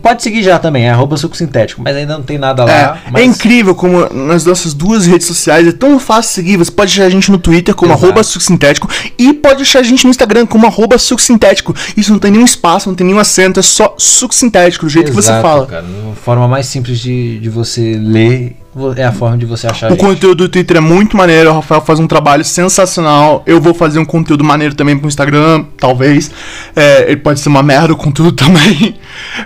Pode seguir já também, é arroba suco sintético, mas ainda não tem nada lá. É, mas- é incrível como nas nossas duas redes sociais é tão fácil seguir. Você pode achar a gente no Twitter como Exato. arroba suco sintético e pode achar a gente no Instagram como arroba suco sintético. Isso não tem nenhum espaço, não tem nenhum acento, é só suco sintético, do jeito que você Exato, fala. Cara, a forma mais simples de, de você ler é a forma de você achar. O gente. conteúdo do Twitter é muito maneiro, o Rafael faz um trabalho sensacional. Eu vou fazer um conteúdo maneiro também pro Instagram, talvez. É, ele pode ser uma merda o conteúdo também.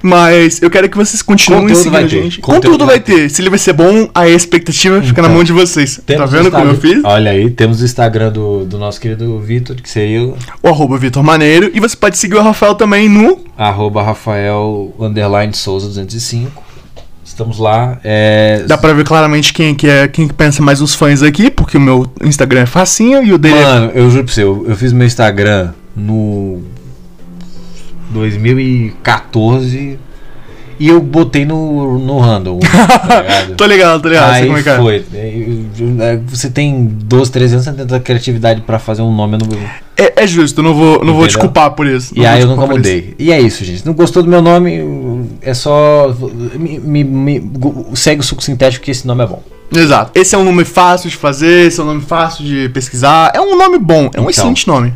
Mas eu quero que vocês continuem Conteúdo seguindo a ter. gente. Conteúdo Conteúdo, vai vai ter. Se ele vai ser bom, aí a expectativa fica na Então, mão de vocês. Tá vendo como eu fiz? Olha aí, temos o Instagram do, do nosso querido Vitor, que seria o O arroba Vitor Maneiro. E você pode seguir o Rafael também no. arroba Rafael Souza 205. Estamos lá. É, Dá pra ver claramente quem que é quem que pensa mais os fãs aqui, porque o meu Instagram é facinho e o dele é. Mano, eu juro pra você, eu, eu fiz meu Instagram no 2014 e eu botei no, no random, tá ligado? Tô ligado, tô ligado. Aí é é. foi. É, Você tem 12, 13 anos, você tem tanta criatividade pra fazer um nome no. É, é justo, não vou, não vou te culpar por isso. E Não vou aí eu nunca isso. mudei. E é isso, gente. Não gostou do meu nome? É só. Me, me- me- gu- segue o suco sintético que esse nome é bom. Exato. Esse é um nome fácil de fazer, esse é um nome fácil de pesquisar. É um nome bom, é um Então. excelente nome.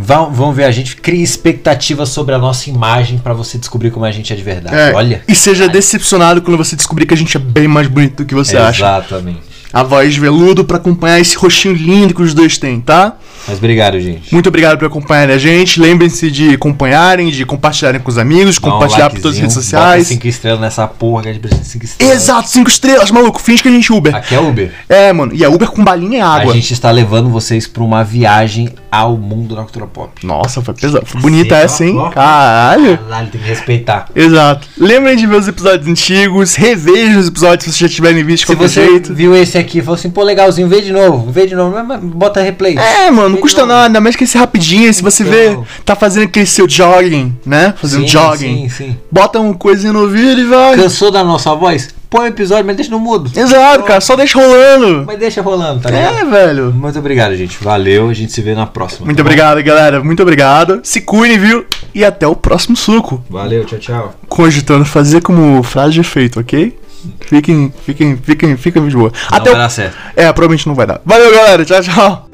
Vão, vão ver a gente, crie expectativas sobre a nossa imagem pra você descobrir como a gente é de verdade. É, Olha. E seja decepcionado quando você descobrir que a gente é bem mais bonito do que você acha. Exatamente. A voz de veludo pra acompanhar esse rostinho lindo que os dois têm, tá? Mas obrigado, gente. Muito obrigado por acompanharem a gente. Lembrem-se de acompanharem, de compartilharem com os amigos, de Dá um compartilhar por todas as redes likezinho, Bota sociais. cinco estrelas nessa porra que a gente precisa de 5 estrelas. Exato, cinco estrelas, maluco. Finge que a gente é Uber. Aqui é Uber. É, mano. E é Uber com balinha e água. A gente está levando vocês pra uma viagem ao mundo da cultura pop. Nossa, foi pesado. Foi bonita Sim, essa, hein? ó. Caralho. Caralho, tem que respeitar. Exato. Lembrem de ver os episódios antigos, revejam os episódios se vocês já tiverem visto Se você jeito. viu esse aqui e falou assim, pô, legalzinho, vê de novo, vê de novo, bota replay. É, mano, não custa nada, mas que esse rapidinho, se você Então. vê, tá fazendo aquele seu jogging, né? Fazendo Sim, jogging. Sim, sim. Bota uma coisinha no ouvido e vai. Cansou da nossa voz? Põe o episódio, mas deixa no mudo. Exato, cara, só deixa rolando. Mas deixa rolando, tá ligado? É, velho. Muito obrigado, gente. Valeu, a gente se vê na próxima. Muito tá obrigado, galera. Muito obrigado. Se cuidem, viu? E até o próximo suco. Valeu, tchau, tchau. Cogitando fazer como frase de efeito, ok? Fiquem, fiquem, fiquem, fiquem de boa. Não Até vai o... dar certo. É, provavelmente não vai dar. Valeu, galera. Tchau, tchau.